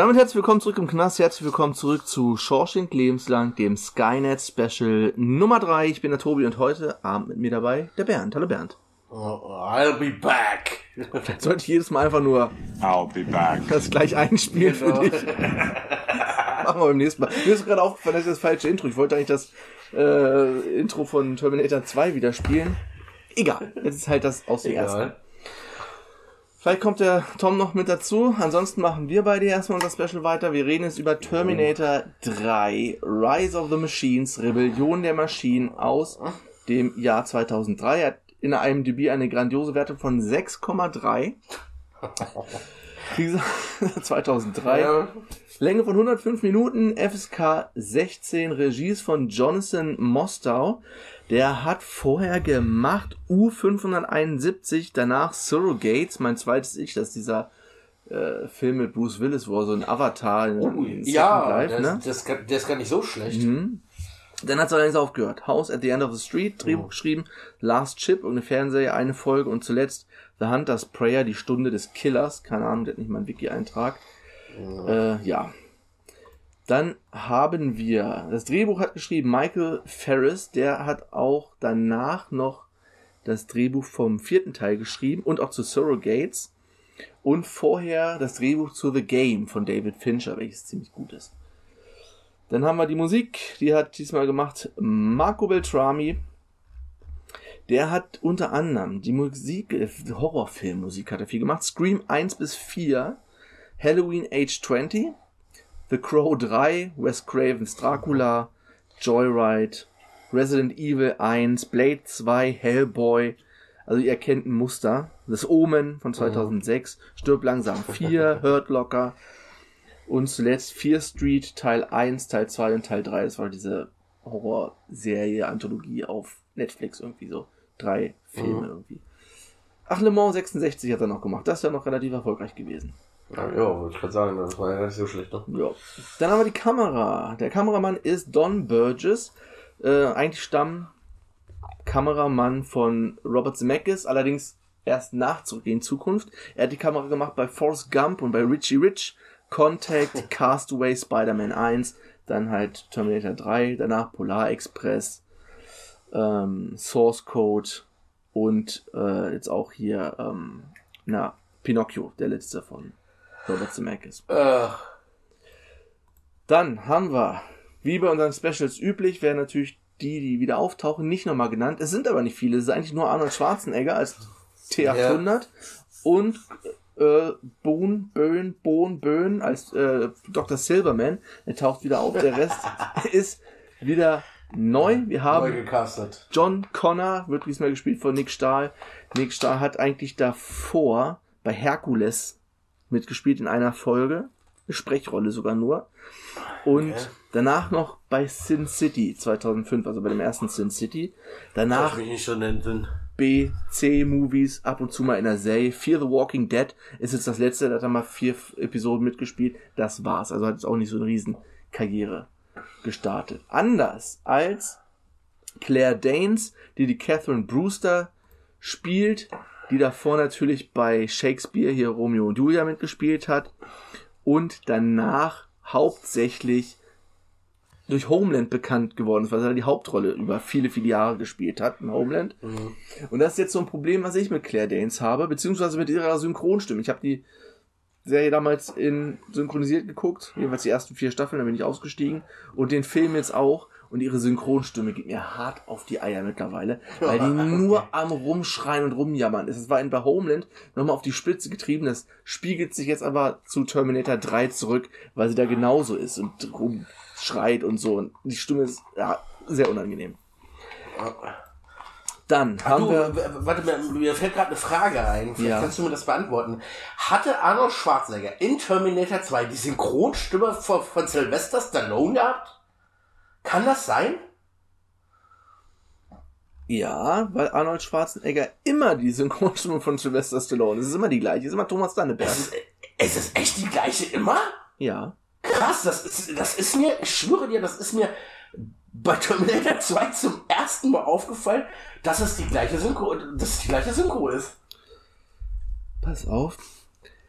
Damit herzlich willkommen zurück im Knast, herzlich willkommen zurück zu Shawshank Lebenslang, dem Skynet Special Nummer 3. Ich bin der Tobi und heute Abend mit mir dabei der Bernd. Hallo Bernd. Oh, I'll be back. Vielleicht sollte ich jedes Mal einfach nur I'll be back. das gleich einspielen für Genau. dich. Machen wir beim nächsten Mal. Mir ist gerade aufgefallen, das ist das falsche Intro. Ich wollte eigentlich das äh, Intro von Terminator 2 wieder spielen. Egal, jetzt ist halt das aus dem ersten. Vielleicht kommt der Tom noch mit dazu. Ansonsten machen wir beide erstmal unser Special weiter. Wir reden jetzt über Terminator 3, Rise of the Machines, Rebellion der Maschinen aus dem Jahr 2003. Er hat in der IMDb eine grandiose Wertung von 6,3. Wie gesagt, 2003. Ja. Länge von 105 Minuten, FSK 16, Regie ist von Jonathan Mostow. Der hat vorher gemacht U571, danach Surrogates, mein zweites Ich, das ist dieser äh, Film mit Bruce Willis, wo er so ein Avatar in, Oh, in ja, Second Life, der, ne? das, kann- der ist gar nicht so schlecht. Mhm. Dann hat es allerdings aufgehört. House at the End of the Street, Drehbuch Oh. geschrieben, Last Chip, irgendeine Fernsehserie, eine Folge und zuletzt The Hunter's Prayer, die Stunde des Killers. Keine Ahnung, der hat nicht mal einen Wiki-Eintrag. Äh, ja. Dann haben wir, das Drehbuch hat geschrieben Michael Ferris, der hat auch danach noch das Drehbuch vom vierten Teil geschrieben und auch zu Surrogates und vorher das Drehbuch zu The Game von David Fincher, welches ziemlich gut ist. Dann haben wir die Musik, die hat diesmal gemacht Marco Beltrami. Der hat unter anderem die Musik, äh, Horrorfilmmusik hat er viel gemacht. Scream 1 bis 4, Halloween Age 20, The Crow 3, Wes Cravens Dracula, Joyride, Resident Evil 1, Blade 2, Hellboy. Also ihr erkennt ein Muster. Das Omen von 2006, Stirb langsam 4, Hurt Locker und zuletzt Fear Street Teil 1, Teil 2 und Teil 3. Das war diese Horrorserie, Anthologie auf Netflix irgendwie so. Drei Filme Mhm. irgendwie. Ach, Le Mans 66 hat er noch gemacht. Das ist ja noch relativ erfolgreich gewesen. Ja, ja wollte ich gerade sagen, das war ja nicht so schlecht, ne? Ja. Dann haben wir die Kamera. Der Kameramann ist Don Burgess. Äh, eigentlich Stammkameramann von Robert Zemeckis, allerdings erst nach Zurück in Zukunft. Er hat die Kamera gemacht bei Forrest Gump und bei Richie Rich, Contact, Castaway, Spider-Man 1, dann halt Terminator 3, danach Polar Express, ähm, Source Code und äh, jetzt auch hier, ähm, na, Pinocchio, der letzte von Robert Zemeckis. Ach, Dann haben wir, wie bei unseren Specials üblich, werden natürlich die, die wieder auftauchen, nicht nochmal genannt. Es sind aber nicht viele. Es ist eigentlich nur Arnold Schwarzenegger als T800 und äh, Boone, Böhn, Bohn, Böhn als äh, Dr. Silverman. Er taucht wieder auf. Der Rest ist wieder neu. Wir neu haben gecastet. John Connor, wird diesmal gespielt von Nick Stahl. Nick Stahl hat eigentlich davor bei Hercules mitgespielt in einer Folge. Eine Sprechrolle sogar nur. Und Okay. danach noch bei Sin City 2005, also bei dem ersten Sin City. Danach. B, C-Movies, ab und zu mal in der Serie. Fear the Walking Dead ist jetzt das letzte, da hat er mal vier Episoden mitgespielt. Das war's. Also hat jetzt auch nicht so eine riesen Karriere gestartet. Anders als Claire Danes, die die Catherine Brewster spielt, die davor natürlich bei Shakespeare hier Romeo und Julia mitgespielt hat und danach hauptsächlich durch Homeland bekannt geworden ist, weil er die Hauptrolle über viele, viele Jahre gespielt hat in Homeland. Und das ist jetzt so ein Problem, was ich mit Claire Danes habe, beziehungsweise mit ihrer Synchronstimme. Ich habe die Serie damals in synchronisiert geguckt, jedenfalls die ersten vier Staffeln, da bin ich ausgestiegen und den Film jetzt auch. und ihre Synchronstimme geht mir hart auf die Eier mittlerweile, weil die nur am Rumschreien und Rumjammern ist. Es war in bei Homeland nochmal auf die Spitze getrieben, das spiegelt sich jetzt aber zu Terminator 3 zurück, weil sie da genauso ist und rumschreit und so und die Stimme ist ja, sehr unangenehm. Dann Ach haben du, wir... warte, mir, mir fällt gerade eine Frage ein. Vielleicht Ja. kannst du mir das beantworten. Hatte Arnold Schwarzenegger in Terminator 2 die Synchronstimme von, von Sylvester Stallone gehabt? Kann das sein? Ja, weil Arnold Schwarzenegger immer die Synchronstimme von Sylvester Stallone. Es ist immer die gleiche, es ist immer Thomas Danneberg. Es ist, es ist echt die gleiche immer? Ja. Krass, das ist, das ist mir, ich schwöre dir, das ist mir bei Terminator 2 zum ersten Mal aufgefallen, dass es die gleiche Synchro, dass es die gleiche Synchro ist. Pass auf.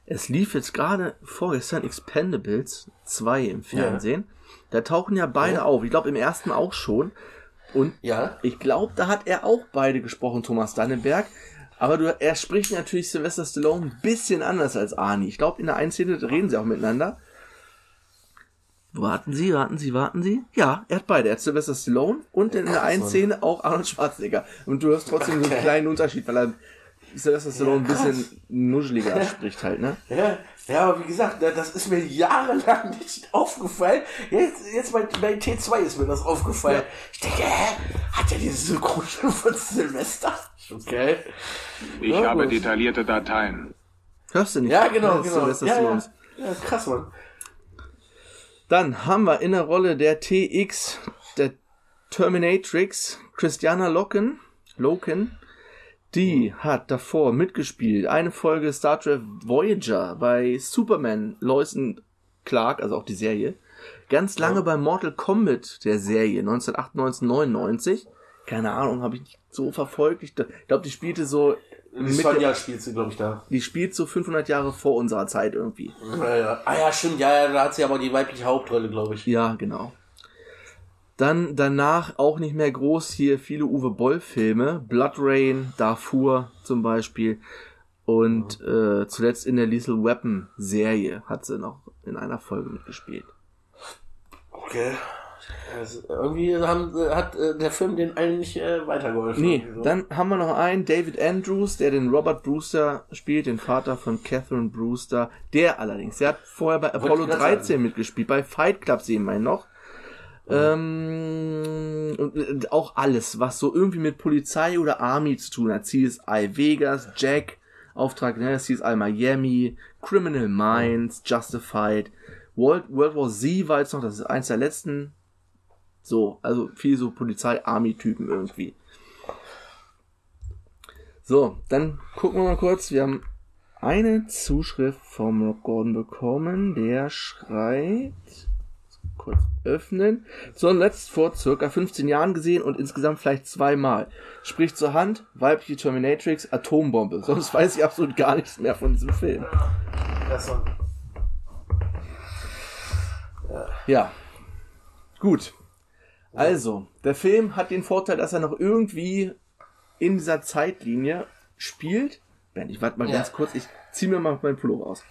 Es lief jetzt gerade vorgestern Expendables 2 im Fernsehen. Da tauchen ja beide Ja. auf. Ich glaube im ersten auch schon. Und Ja. ich glaube, da hat er auch beide gesprochen, Thomas Danneberg. Aber du, er spricht natürlich Sylvester Stallone ein bisschen anders als Arnie. Ich glaube, in der einen Szene reden sie auch miteinander. Warten Sie, warten Sie, warten Sie. Ja, er hat beide. Er hat Sylvester Stallone und in der einen. Szene auch Arnold Schwarzenegger. Und du hörst trotzdem so einen kleinen Unterschied, weil er Sylvester Stallone ein krass. bisschen nuscheliger spricht halt, ne? Ja, ja, aber wie gesagt, ne, das ist mir jahrelang nicht aufgefallen. Jetzt, jetzt bei, bei T2 ist mir das aufgefallen. Ich denke, hä? Hat er diese Synchronstimme von Silvester? Okay. Ich Ja, habe gut. detaillierte Dateien. Hörst du nicht? Ja, genau, genau. Ja, ja. ja, krass, Mann. Dann haben wir in der Rolle der TX, der Terminatrix, Christiana Loken, Loken. Die hat davor mitgespielt. Eine Folge Star Trek Voyager bei Superman, Lois und Clark, also auch die Serie. Ganz lange bei Mortal Kombat, der Serie, 1998, 99. Keine Ahnung, habe ich nicht so verfolgt. Ich glaube, die spielte so, Die mit Sonja spielt sie, glaube ich, da. die spielt so 500 Jahre vor unserer Zeit irgendwie. Ja, ja. Ah ja, stimmt, ja, ja, da hat sie aber die weibliche Hauptrolle, glaube ich. Ja, genau. Dann danach auch nicht mehr groß hier viele Uwe Boll Filme, Blood Rain, Darfur zum Beispiel und äh, zuletzt in der Lethal Weapon Serie hat sie noch in einer Folge mitgespielt. Okay. Also, irgendwie haben, hat äh, der Film den allen nicht äh, weitergeholfen. Nee, so. dann haben wir noch einen, David Andrews, der den Robert Brewster spielt, den Vater von Catherine Brewster. Der allerdings, der hat vorher bei Apollo ich grad 13 sagen. mitgespielt, bei Fight Club sehen wir ihn noch. Ähm, und äh, auch alles, was so irgendwie mit Polizei oder Army zu tun hat. CSI Vegas, Jack, Auftrag, ne, CSI Miami, Criminal Minds, Justified, World, World War Z war jetzt noch, das ist eins der letzten. So, also viel so Polizei-Army-Typen irgendwie. So, dann gucken wir mal kurz. Wir haben eine Zuschrift vom Rob Gordon bekommen, der schreibt, kurz öffnen, zuletzt vor circa 15 Jahren gesehen und insgesamt vielleicht zweimal. Spricht zur Hand, weibliche Terminatrix, Atombombe. Sonst weiß ich absolut gar nichts mehr von diesem Film. Ja. Gut. Also, der Film hat den Vorteil, dass er noch irgendwie in dieser Zeitlinie spielt. Ben, ich warte mal Ja. ganz kurz, ich zieh mir mal meinen Pullover aus.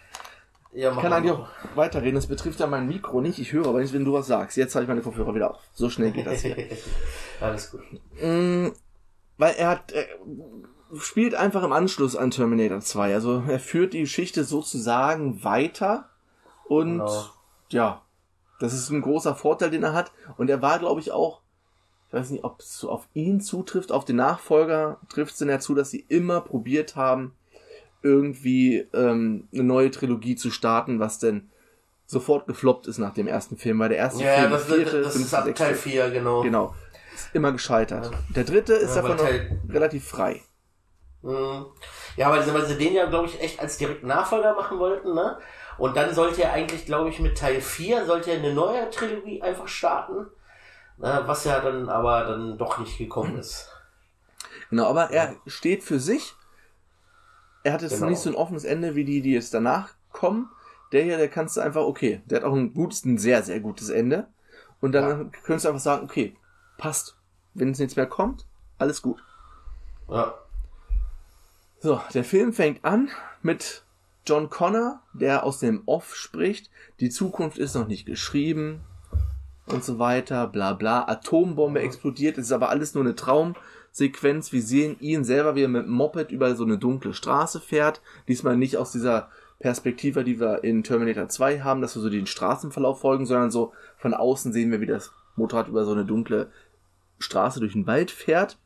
ja, Ich kann eigentlich auch weiterreden, das betrifft ja mein Mikro nicht. Ich höre aber nicht, wenn du was sagst. Jetzt habe ich meine Kopfhörer wieder auf. So schnell geht das hier. Alles gut. Mm, Weil er hat, er spielt einfach im Anschluss an Terminator 2. Also er führt die Geschichte sozusagen weiter und Genau. ja, das ist ein großer Vorteil, den er hat. Und er war, glaube ich, auch, ich weiß nicht, ob es auf ihn zutrifft, auf den Nachfolger trifft es denn dazu, dass sie immer probiert haben, irgendwie ähm, eine neue Trilogie zu starten, was denn sofort gefloppt ist nach dem ersten Film, weil der erste Ja, Film, das, vierte, das, das ist ab Teil 4, genau. Genau. Ist immer gescheitert. Der dritte ist Ja, davon noch relativ frei. Mhm. Ja, weil sie, weil sie den ja, glaube ich, echt als direkten Nachfolger machen wollten, ne? Und dann sollte er eigentlich, glaube ich, mit Teil 4 sollte er eine neue Trilogie einfach starten. Ne? Was ja dann aber dann doch nicht gekommen ist. Genau, aber er steht für sich. Er hat jetzt Genau. nicht so ein offenes Ende wie die, die jetzt danach kommen. Der hier, der kannst du einfach, okay, der hat auch ein gutes, ein sehr, sehr gutes Ende. Und dann könntest du einfach sagen, okay, passt. Wenn es nichts mehr kommt, alles gut. Ja. So, der Film fängt an mit John Connor, der aus dem Off spricht. Die Zukunft ist noch nicht geschrieben. und so weiter, bla bla. Atombombe explodiert, es ist aber alles nur eine Traumsequenz. Wir sehen ihn selber, wie er mit dem Moped über so eine dunkle Straße fährt. Diesmal nicht aus dieser Perspektive, die wir in Terminator 2 haben, dass wir so den Straßenverlauf folgen, sondern so von außen sehen wir, wie das Motorrad über so eine dunkle Straße durch den Wald fährt.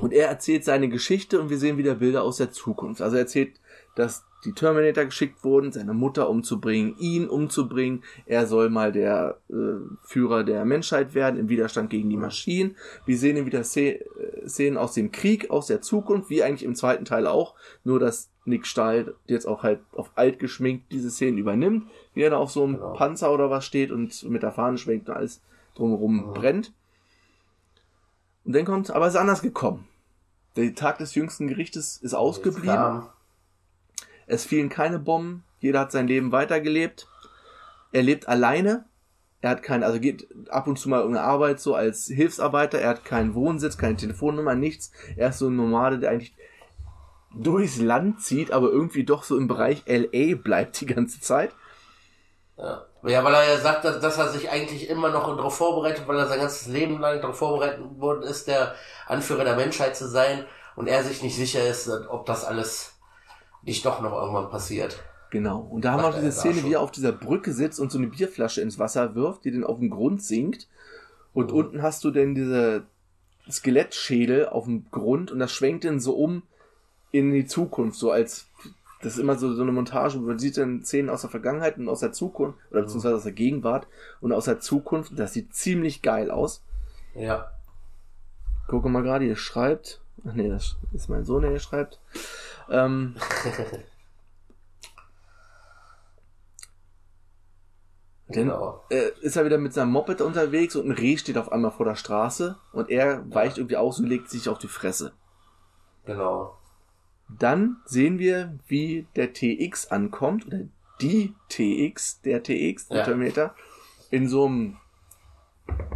Und er erzählt seine Geschichte und wir sehen wieder Bilder aus der Zukunft. Also er erzählt, dass die Terminator geschickt wurden, seine Mutter umzubringen, ihn umzubringen. Er soll mal der äh, Führer der Menschheit werden im Widerstand gegen die Maschinen. Wir sehen ihn wieder Szen- äh, Szenen aus dem Krieg, aus der Zukunft, wie eigentlich im zweiten Teil auch. Nur, dass Nick Stahl jetzt auch halt auf alt geschminkt diese Szenen übernimmt, wie er da auf so einem Genau. Panzer oder was steht und mit der Fahne schwenkt und alles drumherum Mhm. brennt. Und dann kommt, aber es ist anders gekommen. Der Tag des jüngsten Gerichtes ist ausgeblieben. Es fielen keine Bomben. Jeder hat sein Leben weitergelebt. Er lebt alleine. Er hat kein, also geht ab und zu mal irgendeine Arbeit so als Hilfsarbeiter. Er hat keinen Wohnsitz, keine Telefonnummer, nichts. Er ist so ein Nomade, der eigentlich durchs Land zieht, aber irgendwie doch so im Bereich LA bleibt die ganze Zeit. Ja. ja, weil er ja sagt, dass, dass er sich eigentlich immer noch darauf vorbereitet, weil er sein ganzes Leben lang darauf vorbereitet worden ist, der Anführer der Menschheit zu sein und er sich nicht sicher ist, ob das alles nicht doch noch irgendwann passiert. Genau. Und da haben wir auch diese Szene, schon. wie er auf dieser Brücke sitzt und so eine Bierflasche ins Wasser wirft, die dann auf den Grund sinkt. Und Mhm. unten hast du dann diese Skelettschädel auf dem Grund und das schwenkt dann so um in die Zukunft, so als das ist immer so, so eine Montage, wo man sieht dann Szenen aus der Vergangenheit und aus der Zukunft, oder Mhm. beziehungsweise aus der Gegenwart und aus der Zukunft. Das sieht ziemlich geil aus. Ja. Gucke mal gerade, hier schreibt. Ach nee, das ist mein Sohn, der hier schreibt. Ähm, Denn genau. äh, ist er wieder mit seinem Moped unterwegs und ein Reh steht auf einmal vor der Straße und er weicht irgendwie aus und legt sich auf die Fresse. Genau. Dann sehen wir, wie der TX ankommt, oder die TX, der TX, der Ja. Terminator, in so einem,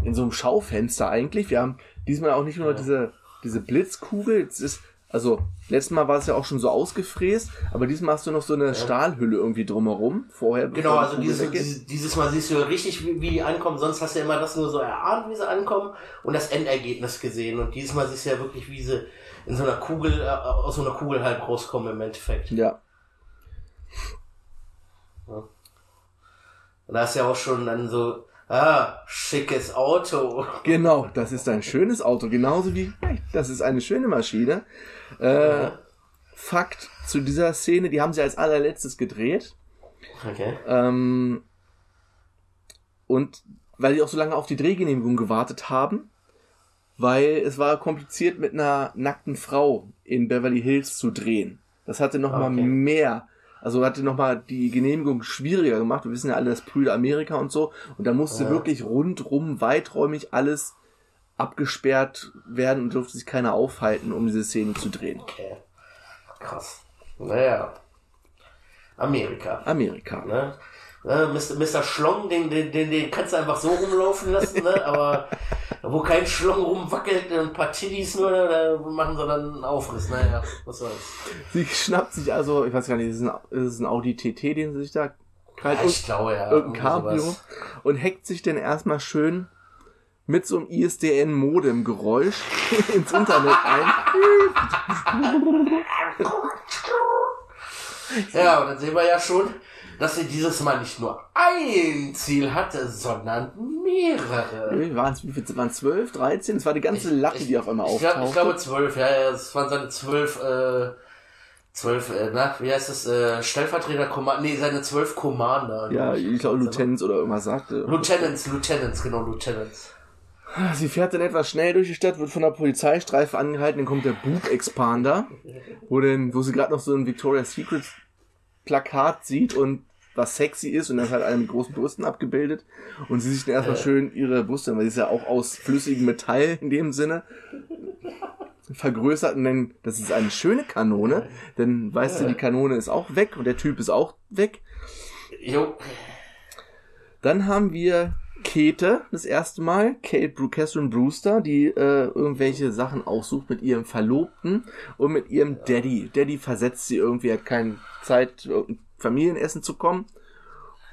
in so einem Schaufenster eigentlich. Wir haben diesmal auch nicht nur Ja. diese, diese Blitzkugel, es ist, also, letztes Mal war es ja auch schon so ausgefräst, aber diesmal hast du noch so eine Stahlhülle irgendwie drumherum, vorher. Genau, also dieses, dieses Mal siehst du richtig, wie, wie die ankommen. Sonst hast du ja immer das nur so erahnt, wie sie ankommen und das Endergebnis gesehen. Und dieses Mal siehst du ja wirklich, wie sie in so einer Kugel, äh, aus so einer Kugel halt rauskommen im Endeffekt. Ja, Und da ist ja auch schon dann so, ah, schickes Auto. Genau, das ist ein schönes Auto, genauso wie, das ist eine schöne Maschine. Äh, Fakt zu dieser Szene, die haben sie als allerletztes gedreht. Okay. Ähm, und weil die auch so lange auf die Drehgenehmigung gewartet haben, weil es war kompliziert mit einer nackten Frau in Beverly Hills zu drehen. Das hatte noch mal Okay. mehr, also hatte noch mal die Genehmigung schwieriger gemacht. Wir wissen ja alle, das Brüder Amerika und so. Und da musste Ja. wirklich rundrum, weiträumig alles abgesperrt werden und durfte sich keiner aufhalten, um diese Szene zu drehen. Okay. Krass. Naja. Amerika. Amerika. Ne? Ne, Mr. Mr. Schlong, den, den, den, den kannst du einfach so rumlaufen lassen, ne? aber wo kein Schlong rumwackelt, ein paar Tiddies nur, da machen sie dann einen Aufriss. Naja, was soll's. Sie schnappt sich also, ich weiß gar nicht, ist es ein, ist es ein Audi TT, den sie sich da kalt Ja, ich glaube ja. irgendein Cabrio sowas. und hackt sich dann erstmal schön mit so einem ISDN-Modem-Geräusch ins Internet ein. Ja, und dann sehen wir ja schon, dass sie dieses Mal nicht nur ein Ziel hatte, sondern mehrere. Wie waren es? Wie viel waren es? 12, 13? Es war die ganze Latte, die auf einmal Ich, glaub, auftauchte. ich glaube zwölf, ja, ja, es waren seine zwölf, äh, zwölf, äh, na, wie heißt das, äh, Stellvertreter, Command, nee, seine zwölf Commander. ja, ich glaube, Lieutenants oder irgendwas sagte. Lieutenants, Lieutenants, genau, Lieutenants. Sie fährt dann etwas schnell durch die Stadt, wird von der Polizeistreife angehalten, dann kommt der Boob Expander, wo, denn, wo sie gerade noch so ein Victoria's Secret Plakat sieht und was sexy ist und dann ist halt einer mit großen Brüsten abgebildet und sie sich dann erstmal Äh. schön ihre Brüste, weil sie ist ja auch aus flüssigem Metall in dem Sinne vergrößert und dann, das ist eine schöne Kanone, dann weißt du, die Kanone ist auch weg und der Typ ist auch weg. Jo, Dann haben wir Käthe das erste Mal, Kate Bru Catherine Brewster, die äh, irgendwelche Sachen aussucht mit ihrem Verlobten und mit ihrem Daddy. Daddy versetzt sie irgendwie, hat keine Zeit, zu irgendeinem Familienessen zu kommen.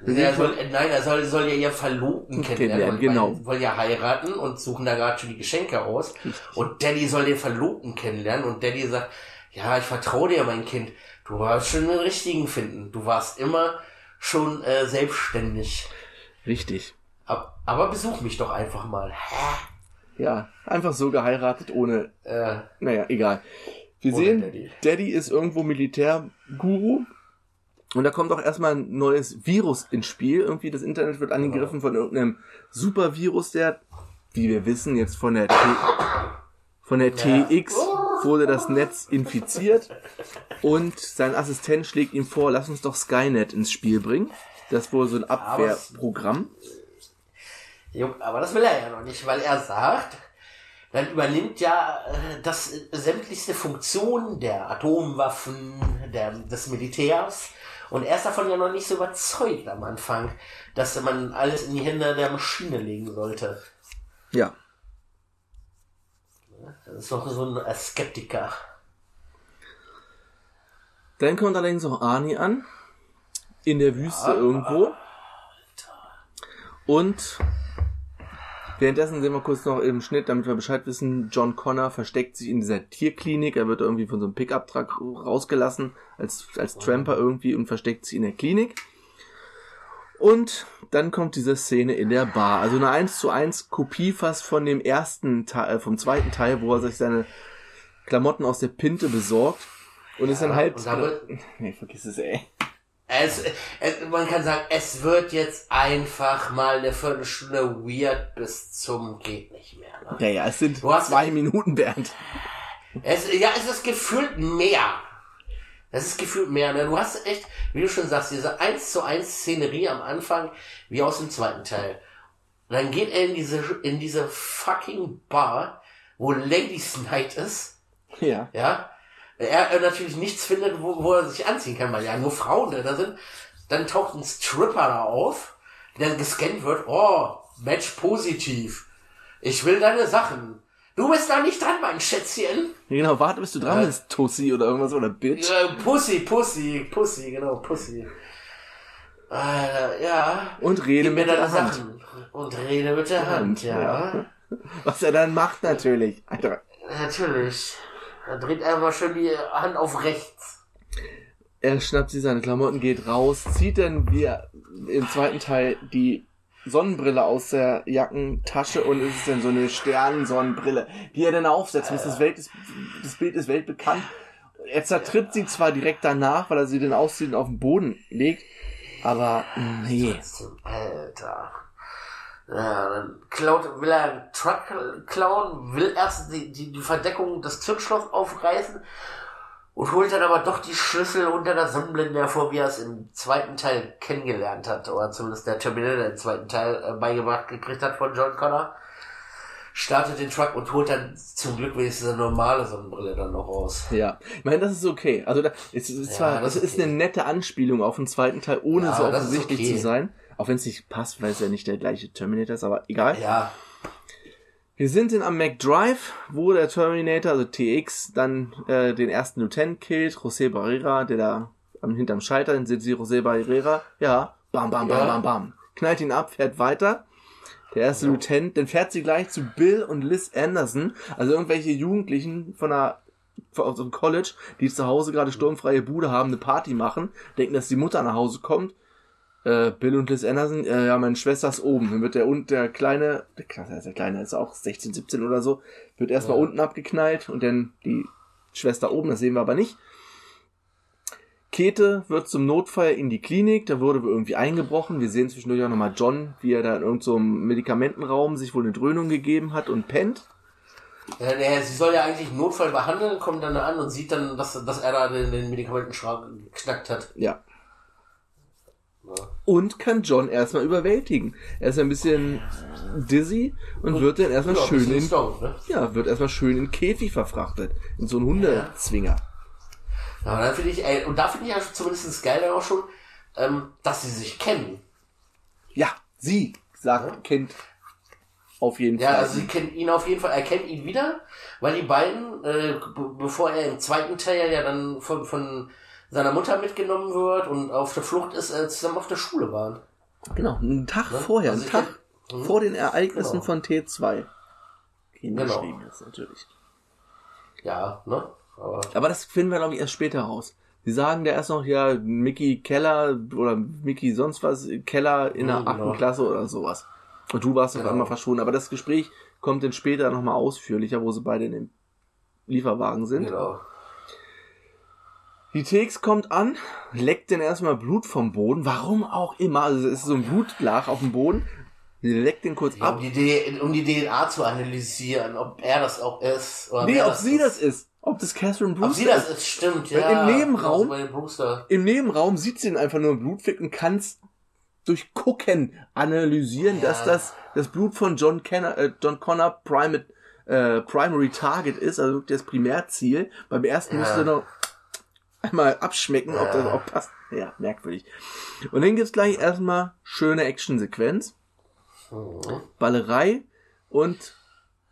Er soll, nein, er soll, soll ja ihr Verlobten kennenlernen. Kennenlernen, genau. Wollen ja heiraten und suchen da gerade schon die Geschenke aus. Und Daddy soll den Verlobten kennenlernen und Daddy sagt, ja, ich vertraue dir, mein Kind. Du warst schon den richtigen finden. Du warst immer schon äh, selbstständig. Richtig. Ab, aber besuch mich doch einfach mal. Hä? Ja, einfach so geheiratet, ohne, Äh, naja, egal. Wir sehen, Daddy. Daddy. ist irgendwo Militärguru. Und da kommt auch erstmal ein neues Virus ins Spiel. Irgendwie das Internet wird angegriffen von irgendeinem Supervirus, der, wie wir wissen, jetzt von der T von der TX wurde das Netz infiziert. Und sein Assistent schlägt ihm vor, lass uns doch Skynet ins Spiel bringen. Das wohl so ein Abwehrprogramm. Jo, aber das will er ja noch nicht, weil er sagt, dann übernimmt ja äh, das äh, sämtlichste Funktionen der Atomwaffen, der, des Militärs. Und er ist davon ja noch nicht so überzeugt am Anfang, dass man alles in die Hände der Maschine legen sollte. Ja. Das ist doch so ein Skeptiker. Dann kommt allerdings auch Arnie an. In der Wüste irgendwo. Und währenddessen sehen wir kurz noch im Schnitt, damit wir Bescheid wissen, John Connor versteckt sich in dieser Tierklinik. Er wird irgendwie von so einem Pickup-Truck rausgelassen, als, als Tramper irgendwie und versteckt sich in der Klinik. Und dann kommt diese Szene in der Bar. Also eine 1 zu 1 Kopie fast von dem ersten Teil, äh, vom zweiten Teil, wo er sich seine Klamotten aus der Pinte besorgt. Und ist dann halt. und nee, vergiss es, ey. Es, es, man kann sagen, es wird jetzt einfach mal eine Viertelstunde weird bis zum geht nicht mehr. Ne? Ja, ja, es sind Du hast- zwei Minuten, Bernd. Es, ja, es ist gefühlt mehr. Es ist gefühlt mehr. Ne? Du hast echt, wie du schon sagst, diese 1 zu 1 Szenerie am Anfang, wie aus dem zweiten Teil. Und dann geht er in diese, in diese fucking Bar, wo Ladies Night ist, Ja. ja. Er, natürlich nichts findet, wo, wo er sich anziehen kann, weil ja nur Frauen da sind. Dann taucht ein Stripper da auf, der gescannt wird. Oh, Match positiv. Ich will deine Sachen. Du bist da nicht dran, mein Schätzchen. Ja, Genau, warte, bis du dran Ja. bist, Tussi oder irgendwas oder Bitch. Äh, Pussy, Pussy, Pussy, genau, Pussy. Äh, ja. Und rede mit der Hand. Sachen. Und rede mit der Hand, ja. Was er dann macht natürlich. Alter. Natürlich. Dann dreht er mal schön die Hand auf rechts. Er schnappt sich seine Klamotten, geht raus, zieht dann wie er im zweiten Teil die Sonnenbrille aus der Jackentasche und es ist dann so eine Sternensonnenbrille, die er dann aufsetzt. Und Das, Welt ist, das Bild ist weltbekannt. Er zertritt sie zwar direkt danach, weil er sie dann auszieht und auf den Boden legt, aber nee. Alter. Ja, dann klaut, will er einen Truck klauen, will erst die, die, die Verdeckung des Zündschloss aufreißen und holt dann aber doch die Schlüssel unter der Sonnenblende hervor, wie er es im zweiten Teil kennengelernt hat, oder zumindest der Terminator im zweiten Teil äh, beigebracht gekriegt hat von John Connor. Startet den Truck und holt dann zum Glück wenigstens eine normale Sonnenbrille dann noch raus. Ja, ich meine, das ist okay. Also da, es ist zwar, das das ist okay. eine nette Anspielung auf den zweiten Teil, ohne Ja, so das offensichtlich okay. zu sein. Auch wenn es nicht passt, weil es ja nicht der gleiche Terminator ist, aber egal. Ja, Wir sind in am McDrive, wo der Terminator, also TX, dann äh, den ersten Lieutenant killt, José Barrera, der da am, hinterm Schalter, dann sind sie José Barrera, ja, bam, bam, bam, Ja. bam, bam. Knallt ihn ab, fährt weiter. Der erste Lieutenant, dann fährt sie gleich zu Bill und Liz Anderson, also irgendwelche Jugendlichen von einer aus dem College, die zu Hause gerade sturmfreie Bude haben, eine Party machen, denken, dass die Mutter nach Hause kommt. Äh, Bill und Liz Anderson, äh, ja, meine Schwester ist oben. Dann wird der und der kleine, der, Kleine- der kleine ist auch 16, 17 oder so, wird erstmal Ja. unten abgeknallt und dann die Schwester oben, das sehen wir aber nicht. Käthe wird zum Notfall in die Klinik, da wurde irgendwie eingebrochen. Wir sehen zwischendurch auch nochmal John, wie er da in irgendeinem so Medikamentenraum sich wohl eine Dröhnung gegeben hat und pennt. Ja, naja, sie soll ja eigentlich Notfall behandeln, kommt dann an und sieht dann, dass, dass er da den, den Medikamentenschrank geknackt hat. Ja. Ja. Und kann John erstmal überwältigen. Er ist ein bisschen dizzy und wird dann erstmal Ja, schön in, stoned, ne? ja, wird erstmal schön in Käfig verfrachtet. In so einen Hundezwinger. Ja, und dann finde ich, ey, und da finde ich ja zumindest geil dann auch schon, ähm, dass sie sich kennen. Ja, sie sagt, kennt auf jeden Ja, Fall. also sie kennt ihn auf jeden Fall, er kennt ihn wieder, weil die beiden, äh, be- bevor er im zweiten Teil ja dann von, von seiner Mutter mitgenommen wird und auf der Flucht ist, äh, zusammen auf der Schule waren. Genau, einen Tag Ne? vorher, Also einen Tag kenn- Mhm. vor den Ereignissen Genau. von T2. Hingeschrieben Genau. ist natürlich. Ja, ne? Aber Aber das finden wir, glaube ich, erst später raus. Sie sagen der erst noch, ja, Mickey Keller oder Mickey sonst was, Keller in der Mhm, achten genau. Klasse oder sowas. Und du warst auf Genau. einmal verschwunden. Aber das Gespräch kommt dann später nochmal ausführlicher, wo sie beide in dem Lieferwagen sind. genau. Die TX kommt an, leckt dann erstmal Blut vom Boden. Warum auch immer. Also es ist so ein Blutglach auf dem Boden. Leckt den kurz Ja, um, ab. die D um die DNA zu analysieren, ob er das auch ist. Oder Nee, ob sie das ist. Ob das Catherine Ob Brewster sie das ist. ist, stimmt, ja. im Nebenraum- Brewster. Im Nebenraum sieht sie ihn einfach nur im Blutfleck und kann es durch Gucken analysieren, Ja. dass das das Blut von John, Kenner, äh, John Connor Primate, äh, Primary Target ist, also das Primärziel. Beim ersten Ja. müsste noch einmal abschmecken, ob das Ja. auch passt. Ja, merkwürdig. Und dann gibt's gleich erstmal schöne Actionsequenz, Mhm. Ballerei und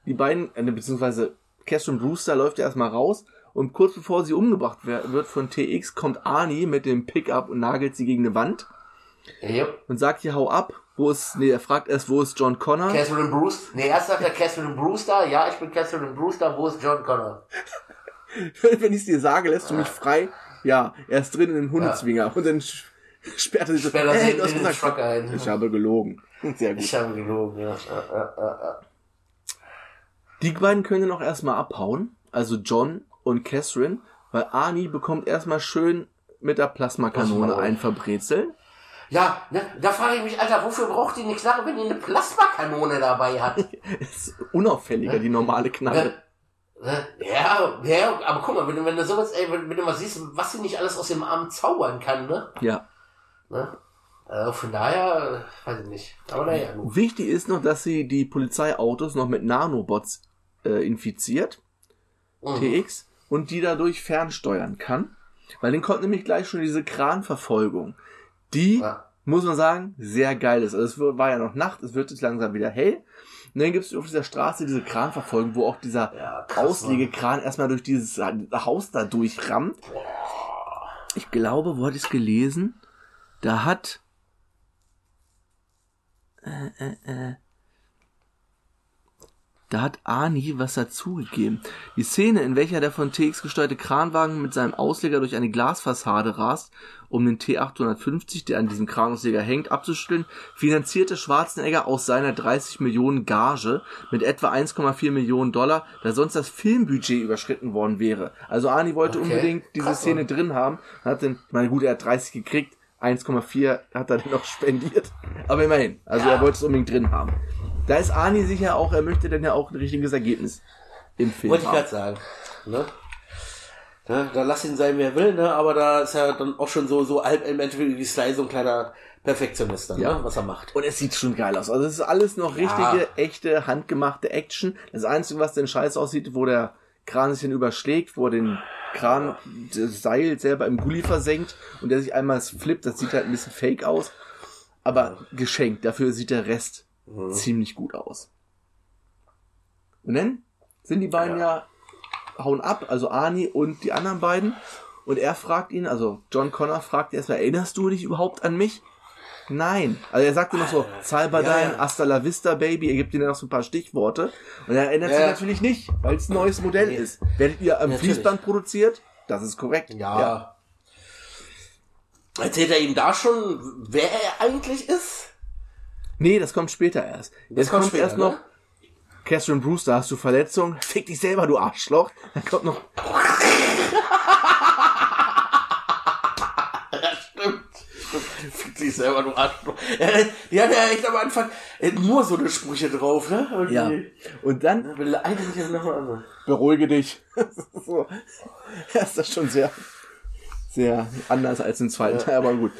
die beiden, äh, beziehungsweise Catherine Brewster läuft ja erstmal raus und kurz bevor sie umgebracht wird von TX, kommt Arnie mit dem Pickup und nagelt sie gegen eine Wand Yep. und sagt ihr, hau ab. Wo ist, nee, er fragt erst, wo ist John Connor? Catherine Brewster. Nee, erst sagt er Catherine Brewster. Ja, ich bin Catherine Brewster. Wo ist John Connor? Wenn ich es dir sage, lässt du mich frei. Ja, er ist drin in den Hundezwinger. Und dann sperrt er sich so, Sperrt er hey, du hast gesagt, Truck ein. ich habe gelogen. Sehr gut. Ich habe gelogen, ja. Die beiden können auch erstmal abhauen. Also John und Catherine. Weil Arnie bekommt erstmal schön mit der Plasmakanone Plasma. ein Verbrezel. Ja, ne, da frage ich mich, Alter, wofür braucht die eine Knarre, wenn die eine Plasmakanone dabei hat? Ist unauffälliger, die normale Knarre. Ne? Ja, ja, aber guck mal, wenn, du- wenn du sowas, ey, wenn, wenn du mal siehst, was sie nicht alles aus dem Arm zaubern kann, ne? Ja. ne? Also von daher, äh, weiß ich nicht. Aber naja. Wichtig ist noch, dass sie die Polizeiautos noch mit Nanobots äh, infiziert, Mhm. TX, und die dadurch fernsteuern kann. Weil den kommt nämlich gleich schon diese Kranverfolgung. Die, Ja. muss man sagen, sehr geil ist. Also es war ja noch Nacht, es wird jetzt langsam wieder hell. Und dann gibt es auf dieser Straße diese Kranverfolgung, wo auch dieser Ja, krass, Auslegekran erstmal durch dieses Haus da durchrammt. Ich glaube, wo hatte ich es gelesen? Da hat äh, äh, äh, da hat Ani was dazugegeben. Die Szene, in welcher der von TX gesteuerte Kranwagen mit seinem Ausleger durch eine Glasfassade rast, um den T850, der an diesem Kranausleger hängt, abzustellen, finanzierte Schwarzenegger aus seiner 30 Millionen Gage mit etwa 1,4 Millionen Dollar, da sonst das Filmbudget überschritten worden wäre. Also Ani wollte Okay. unbedingt diese Krass, Szene drin haben, hat ich meine gut, er hat 30 gekriegt, 1,4 hat er dann noch spendiert. Aber immerhin. Also er wollte es unbedingt drin haben. Da ist Ani sicher auch, er möchte dann ja auch ein richtiges Ergebnis im Film Wollte ich gerade sagen. Ne? Ne, da lass ihn sein, wer will, ne? aber da ist er dann auch schon so, so halb im Endeffekt wie Sly, so ein kleiner Perfektionist dann, Ja. ne? was er macht. Und es sieht schon geil aus. Also es ist alles noch Ja. richtige, echte, handgemachte Action. Das Einzige, was denn scheiße aussieht, wo der Kran sich dann überschlägt, wo er den Kran, das Seil selber im Gully versenkt und der sich einmal flippt, das sieht halt ein bisschen fake aus. Aber geschenkt, dafür sieht der Rest ziemlich gut aus. Und dann sind die beiden ja. hauen ab, also Arnie und die anderen beiden. Und er fragt ihn, also John Connor fragt erstmal, erinnerst du dich überhaupt an mich? Nein. Also er sagte noch so, Salbadine, Ja, ja. hasta la vista, Baby. Er gibt ihnen noch so ein paar Stichworte. Und er erinnert sich Ja. natürlich nicht, weil es ein neues Modell Nee. ist. Werdet ihr am Natürlich. Fließband produziert? Das ist korrekt. Ja. Erzählt er ihm da schon, wer er eigentlich ist? Nee, das kommt später erst. Jetzt kommt kommt, später, erst noch, ne? Catherine Brewster, hast du Verletzung? Fick dich selber, du Arschloch. Dann kommt noch, stimmt. Fick sich selber, du Arschloch. Die hat ja echt am Anfang nur so eine Sprüche drauf, ne? Irgendwie. ja. Und dann, mal andere. beruhige dich. so. Ja, ist das schon sehr, sehr anders als im zweiten Teil, aber gut.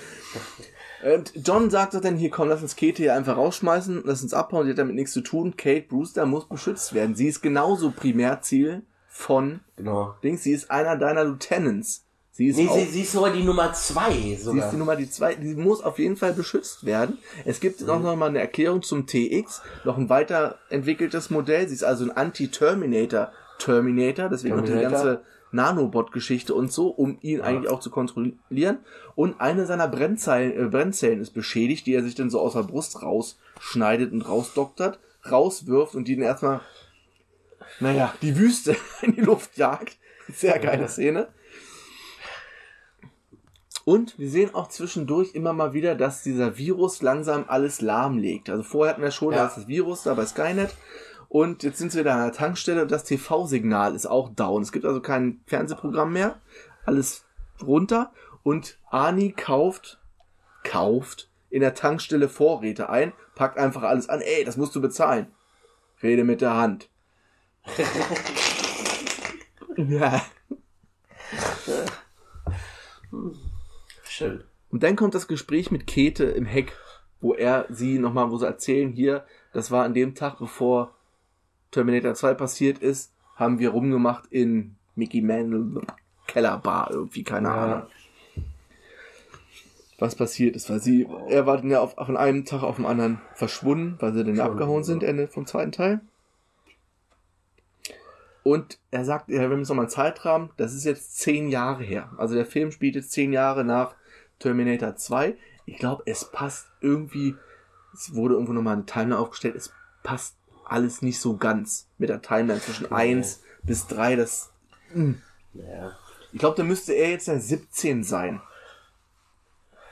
Und John sagt doch dann, hier komm, lass uns Kate hier einfach rausschmeißen, lass uns abhauen, die hat damit nichts zu tun. Kate Brewster muss beschützt werden. Sie ist genauso Primärziel von Genau. Dings. Sie ist einer deiner Lieutenants. Sie ist Nee, auch, sie, sie ist sogar die Nummer zwei sie sogar. ist die Nummer die zwei, die muss auf jeden Fall beschützt werden. Es gibt auch noch mal eine Erklärung zum TX, noch ein weiterentwickeltes Modell. Sie ist also ein Anti-Terminator Terminator, deswegen auch die Terminator. ganze Nanobot-Geschichte und so, um ihn eigentlich auch zu kontrollieren. Und eine seiner Brennzellen, äh, Brennzellen ist beschädigt, die er sich dann so aus der Brust rausschneidet und rausdoktert, rauswirft und die dann erstmal, naja, die Wüste in die Luft jagt. Sehr geile Szene. Und wir sehen auch zwischendurch immer mal wieder, dass dieser Virus langsam alles lahmlegt. Also vorher hatten wir schon Ja. das Virus da bei Skynet. Und jetzt sind wir wieder an der Tankstelle und das TV-Signal ist auch down. Es gibt also kein Fernsehprogramm mehr. Alles runter. Und Ani kauft, kauft in der Tankstelle Vorräte ein, packt einfach alles an. Ey, das musst du bezahlen. Rede mit der Hand. ja. Schön. Und dann kommt das Gespräch mit Käthe im Heck, wo er sie nochmal, wo sie erzählen, hier, das war an dem Tag, bevor Terminator 2 passiert ist, haben wir rumgemacht in Mickey Mantle Kellerbar irgendwie, keine Ja. Ahnung. Was passiert ist, weil sie, er war dann ja auf, von einem Tag auf den anderen verschwunden, weil sie dann Schon, abgehauen sind, ja. Ende vom zweiten Teil. Und er sagt, ja, wir haben jetzt nochmal einen Zeitrahmen, das ist jetzt zehn Jahre her. Also der Film spielt jetzt zehn Jahre nach Terminator 2. Ich glaube, es passt irgendwie, es wurde irgendwo nochmal eine Timeline aufgestellt, es passt alles nicht so ganz mit der Timeline zwischen Nee. 1 bis 3. Das, Ja. ich glaube, da müsste er jetzt ja 17 sein.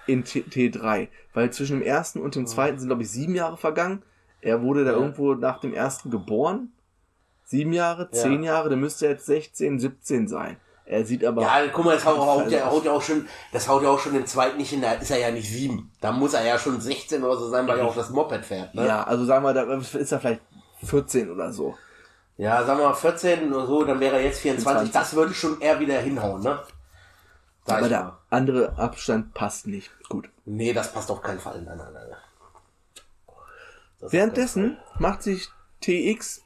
In T T3. Weil zwischen dem ersten und dem zweiten sind, glaube ich, sieben Jahre vergangen. Er wurde da Ja. irgendwo nach dem ersten geboren. Sieben Jahre, Ja. zehn Jahre, dann müsste er jetzt 16, 17 sein. Er sieht aber. Ja, guck mal, das haut, haut, ja, haut ja auch schon, das haut ja auch schon im zweiten nicht hin, da ist er ja nicht sieben. Da muss er ja schon 16 oder so sein, weil er auch das Moped fährt, ne? Ja, also sagen wir, da ist er vielleicht 14 oder so. Ja, sagen wir mal 14 oder so, dann wäre er jetzt 24. 24. Das würde schon eher wieder hinhauen, ne? Sag Aber der mal. andere Abstand passt nicht. Gut. Nee, das passt auf keinen Fall. Nein, nein, nein. Das Währenddessen macht sich TX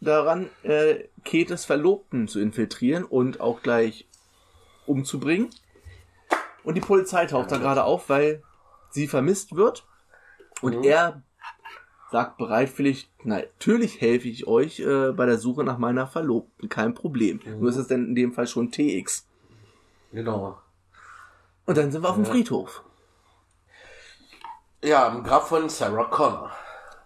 daran, äh, Ketes Verlobten zu infiltrieren und auch gleich umzubringen. Und die Polizei taucht da gerade auf, weil sie vermisst wird. Und Mhm. er sagt bereitwillig, natürlich helfe ich euch äh, bei der Suche nach meiner Verlobten, kein Problem. Mhm. Nur ist es denn in dem Fall schon TX. Genau. Und dann sind wir auf dem Friedhof. Ja, im Grab von Sarah Connor.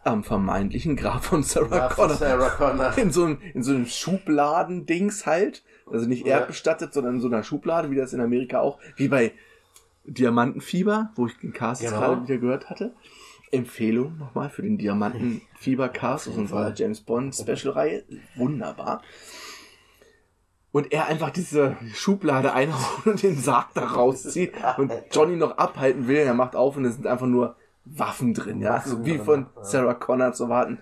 Am vermeintlichen Grab von Sarah Grab von Connor. Sarah Connor. in so einem, in so einem Schubladendings halt. Also nicht Ja. erdbestattet, sondern in so einer Schublade, wie das in Amerika auch, wie bei Diamantenfieber, wo ich den Cast Genau. gerade wieder gehört hatte. Empfehlung nochmal für den Diamantenfieber-Cast aus unserer. James Bond-Special-Reihe. Wunderbar. Und er einfach diese Schublade einhaut und den Sarg da rauszieht und Johnny noch abhalten will. Er macht auf und es sind einfach nur Waffen drin, ja. So wie drin, von ja. Sarah Connor zu warten.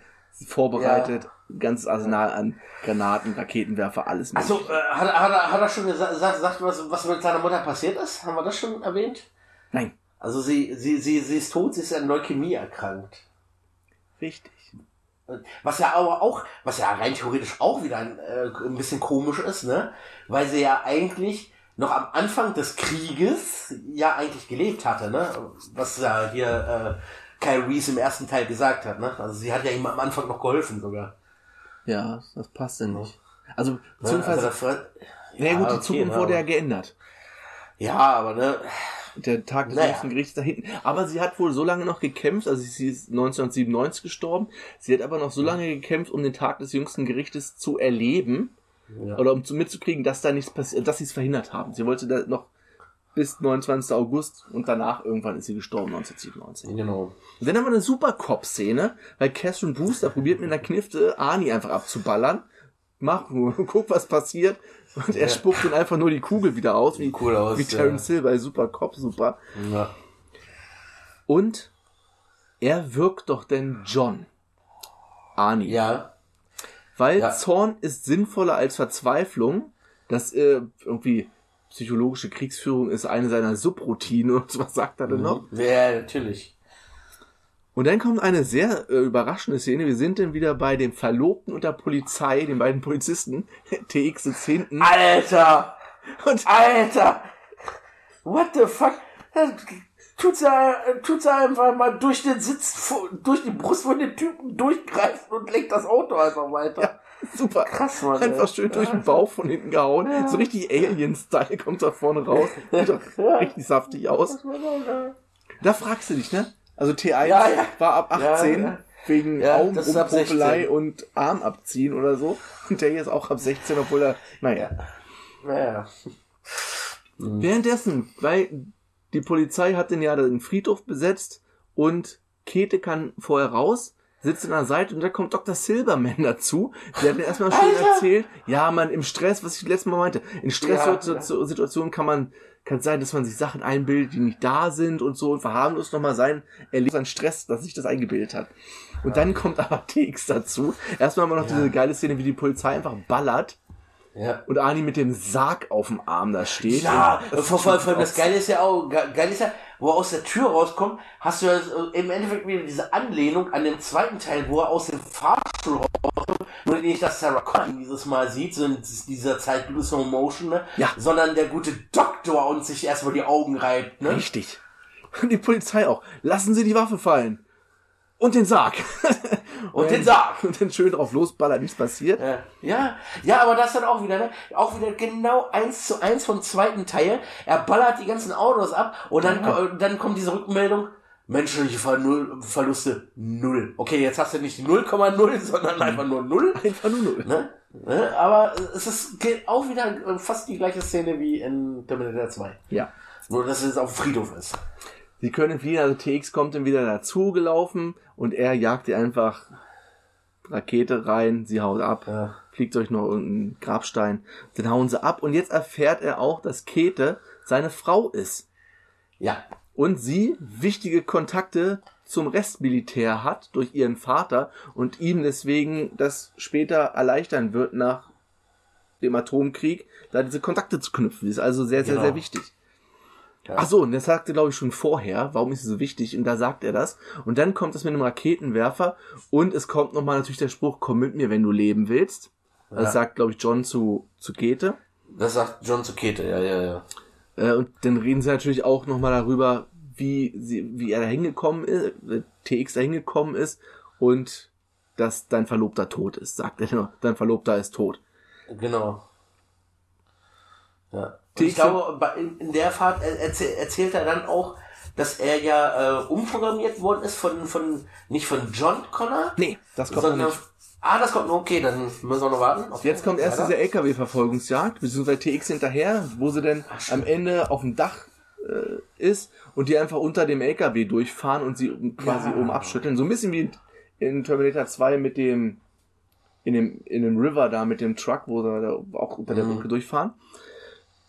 Vorbereitet, ganzes Arsenal an Granaten, Raketenwerfer, alles Achso, mögliche. äh, hat, er- hat, hat er schon gesagt, sagt, sagt, was, was mit seiner Mutter passiert ist? Haben wir das schon erwähnt? Nein, Also sie, sie, sie, sie ist tot, sie ist an Leukämie erkrankt. richtig. Was ja aber auch, was ja rein theoretisch auch wieder ein, äh, ein bisschen komisch ist, ne? Weil sie ja eigentlich noch am Anfang des Krieges ja eigentlich gelebt hatte, ne? Was ja hier äh, Kyle Reese im ersten Teil gesagt hat, ne? Also sie hat ja ihm am Anfang noch geholfen sogar. Ja, das passt denn nicht. Also, Ne? beziehungsweise, Also das, na gut, die okay, Zukunft ne, wurde ja geändert. Ja, aber ne, Der Tag des Naja. jüngsten Gerichts da hinten. Aber sie hat wohl so lange noch gekämpft, also sie ist 1997 gestorben. Sie hat aber noch so lange gekämpft, um den Tag des jüngsten Gerichtes zu erleben. Ja. Oder um zu mitzukriegen, dass da nichts passiert, dass sie es verhindert haben. Sie wollte da noch bis 29. August und danach irgendwann ist sie gestorben, 1997. genau. Und dann haben wir eine super Cop-Szene, weil Catherine Brewster probiert mit einer Knifte Arnie einfach abzuballern. Mach, guck, was passiert. Und er Ja. spuckt dann einfach nur die Kugel wieder aus, wie, Cool aus, wie ja. Terence Hill bei Super Cop, super. Ja. Und er wirkt doch denn John. Arnie. Ja. Weil Ja. Zorn ist sinnvoller als Verzweiflung. Das äh, irgendwie psychologische Kriegsführung ist eine seiner Subroutinen und was sagt er denn noch? Ja, natürlich. Und dann kommt eine sehr äh, überraschende Szene. Wir sind dann wieder bei dem Verlobten und der Polizei, den beiden Polizisten. TX sitzt hinten. Alter! Und Alter! What the fuck? Tut sie, tut sie einfach mal durch den Sitz, durch die Brust von den Typen durchgreifen und lenkt das Auto einfach weiter. Super. Krass, Mann. Einfach schön durch den Bauch von hinten gehauen. So richtig Alien-Style kommt da vorne raus. Sieht doch richtig saftig aus. Da fragst du dich, ne? Also T1 Ja, ja. war ab 18 Ja, ja. wegen Ja, 16. und Arm abziehen oder so. Und der hier ist auch ab 16, obwohl er, naja. Naja. Währenddessen, weil die Polizei hat den ja den Friedhof besetzt und Käthe kann vorher raus, sitzt an der Seite und da kommt Dr. Silberman dazu. Der hat mir erstmal schön Alter! erzählt, ja, man im Stress, was ich letztes Mal meinte, in Stresssituationen kann man, kann sein, dass man sich Sachen einbildet, die nicht da sind und so und verharmlost nochmal sein, erlebt sein Stress, dass sich das eingebildet hat. Und dann kommt aber TX dazu. Erstmal haben wir noch Ja. diese geile Szene, wie die Polizei einfach ballert Ja. und Ani mit dem Sarg auf dem Arm da steht. Ja, vor, vor, vor allem das Geile ist ja auch, ge- geil ist ja, wo er aus der Tür rauskommt, hast du ja im Endeffekt wieder diese Anlehnung an den zweiten Teil, wo er aus dem Fahrstuhl rauskommt, nur nicht, dass Sarah Connor dieses Mal sieht, so in dieser Zeit Slow Motion, ne? Ja. sondern der gute Doktor und sich erstmal die Augen reibt, ne? Richtig. Und die Polizei auch. Lassen Sie die Waffe fallen. Und den Sarg. Und den Sarg. Und dann schön drauf losballern, nichts passiert. Ja, ja, ja, aber das dann auch wieder, ne? Auch wieder genau eins zu eins vom zweiten Teil. Er ballert die ganzen Autos ab und dann, Ja. dann kommt diese Rückmeldung. Menschliche Ver null, Verluste null. Okay, jetzt hast du nicht die 0,0, sondern einfach nur null. Einfach nur null. Ne? Ne? Aber es ist geht auch wieder fast die gleiche Szene wie in Terminator 2. Ja. Nur, dass es auf dem Friedhof ist. Sie können fliehen, also TX kommt dann wieder dazu gelaufen und er jagt ihr einfach Rakete rein, sie haut ab, Ja. fliegt durch noch irgendeinen Grabstein, dann hauen sie ab und jetzt erfährt er auch, dass Käthe seine Frau ist. Ja. und sie wichtige Kontakte zum Restmilitär hat durch ihren Vater und ihm deswegen das später erleichtern wird nach dem Atomkrieg, da diese Kontakte zu knüpfen. Das ist also sehr, sehr, Genau. sehr wichtig. Ja. Ach so, und das sagte glaube ich schon vorher, warum ist es so wichtig? Und da sagt er das. Und dann kommt es mit einem Raketenwerfer und es kommt nochmal natürlich der Spruch, komm mit mir, wenn du leben willst. Das Ja. sagt glaube ich John zu, zu Käthe. Das sagt John zu Käthe, ja, ja, ja. Äh, und dann reden sie natürlich auch nochmal darüber, wie, sie, wie er da hingekommen ist, äh, TX da hingekommen ist und dass dein Verlobter tot ist, sagt er nur. Dein Verlobter ist tot. Genau. Ja. Und ich glaube, in, der Fahrt er- erzähl, erzählt er dann auch, dass er ja äh, umprogrammiert worden ist von, von, nicht von John Connor, Nee, das kommt noch sondern, nicht. ah, das kommt noch, okay, dann müssen wir noch warten. Okay. Jetzt kommt erst Weiter. diese LKW-Verfolgungsjagd, beziehungsweise TX hinterher, wo sie dann am Ende auf dem Dach äh, ist und die einfach unter dem LKW durchfahren und sie quasi Ja. oben abschütteln. So ein bisschen wie in Terminator 2 mit dem in dem, in dem River da mit dem Truck, wo sie da auch unter der Mhm. Brücke durchfahren.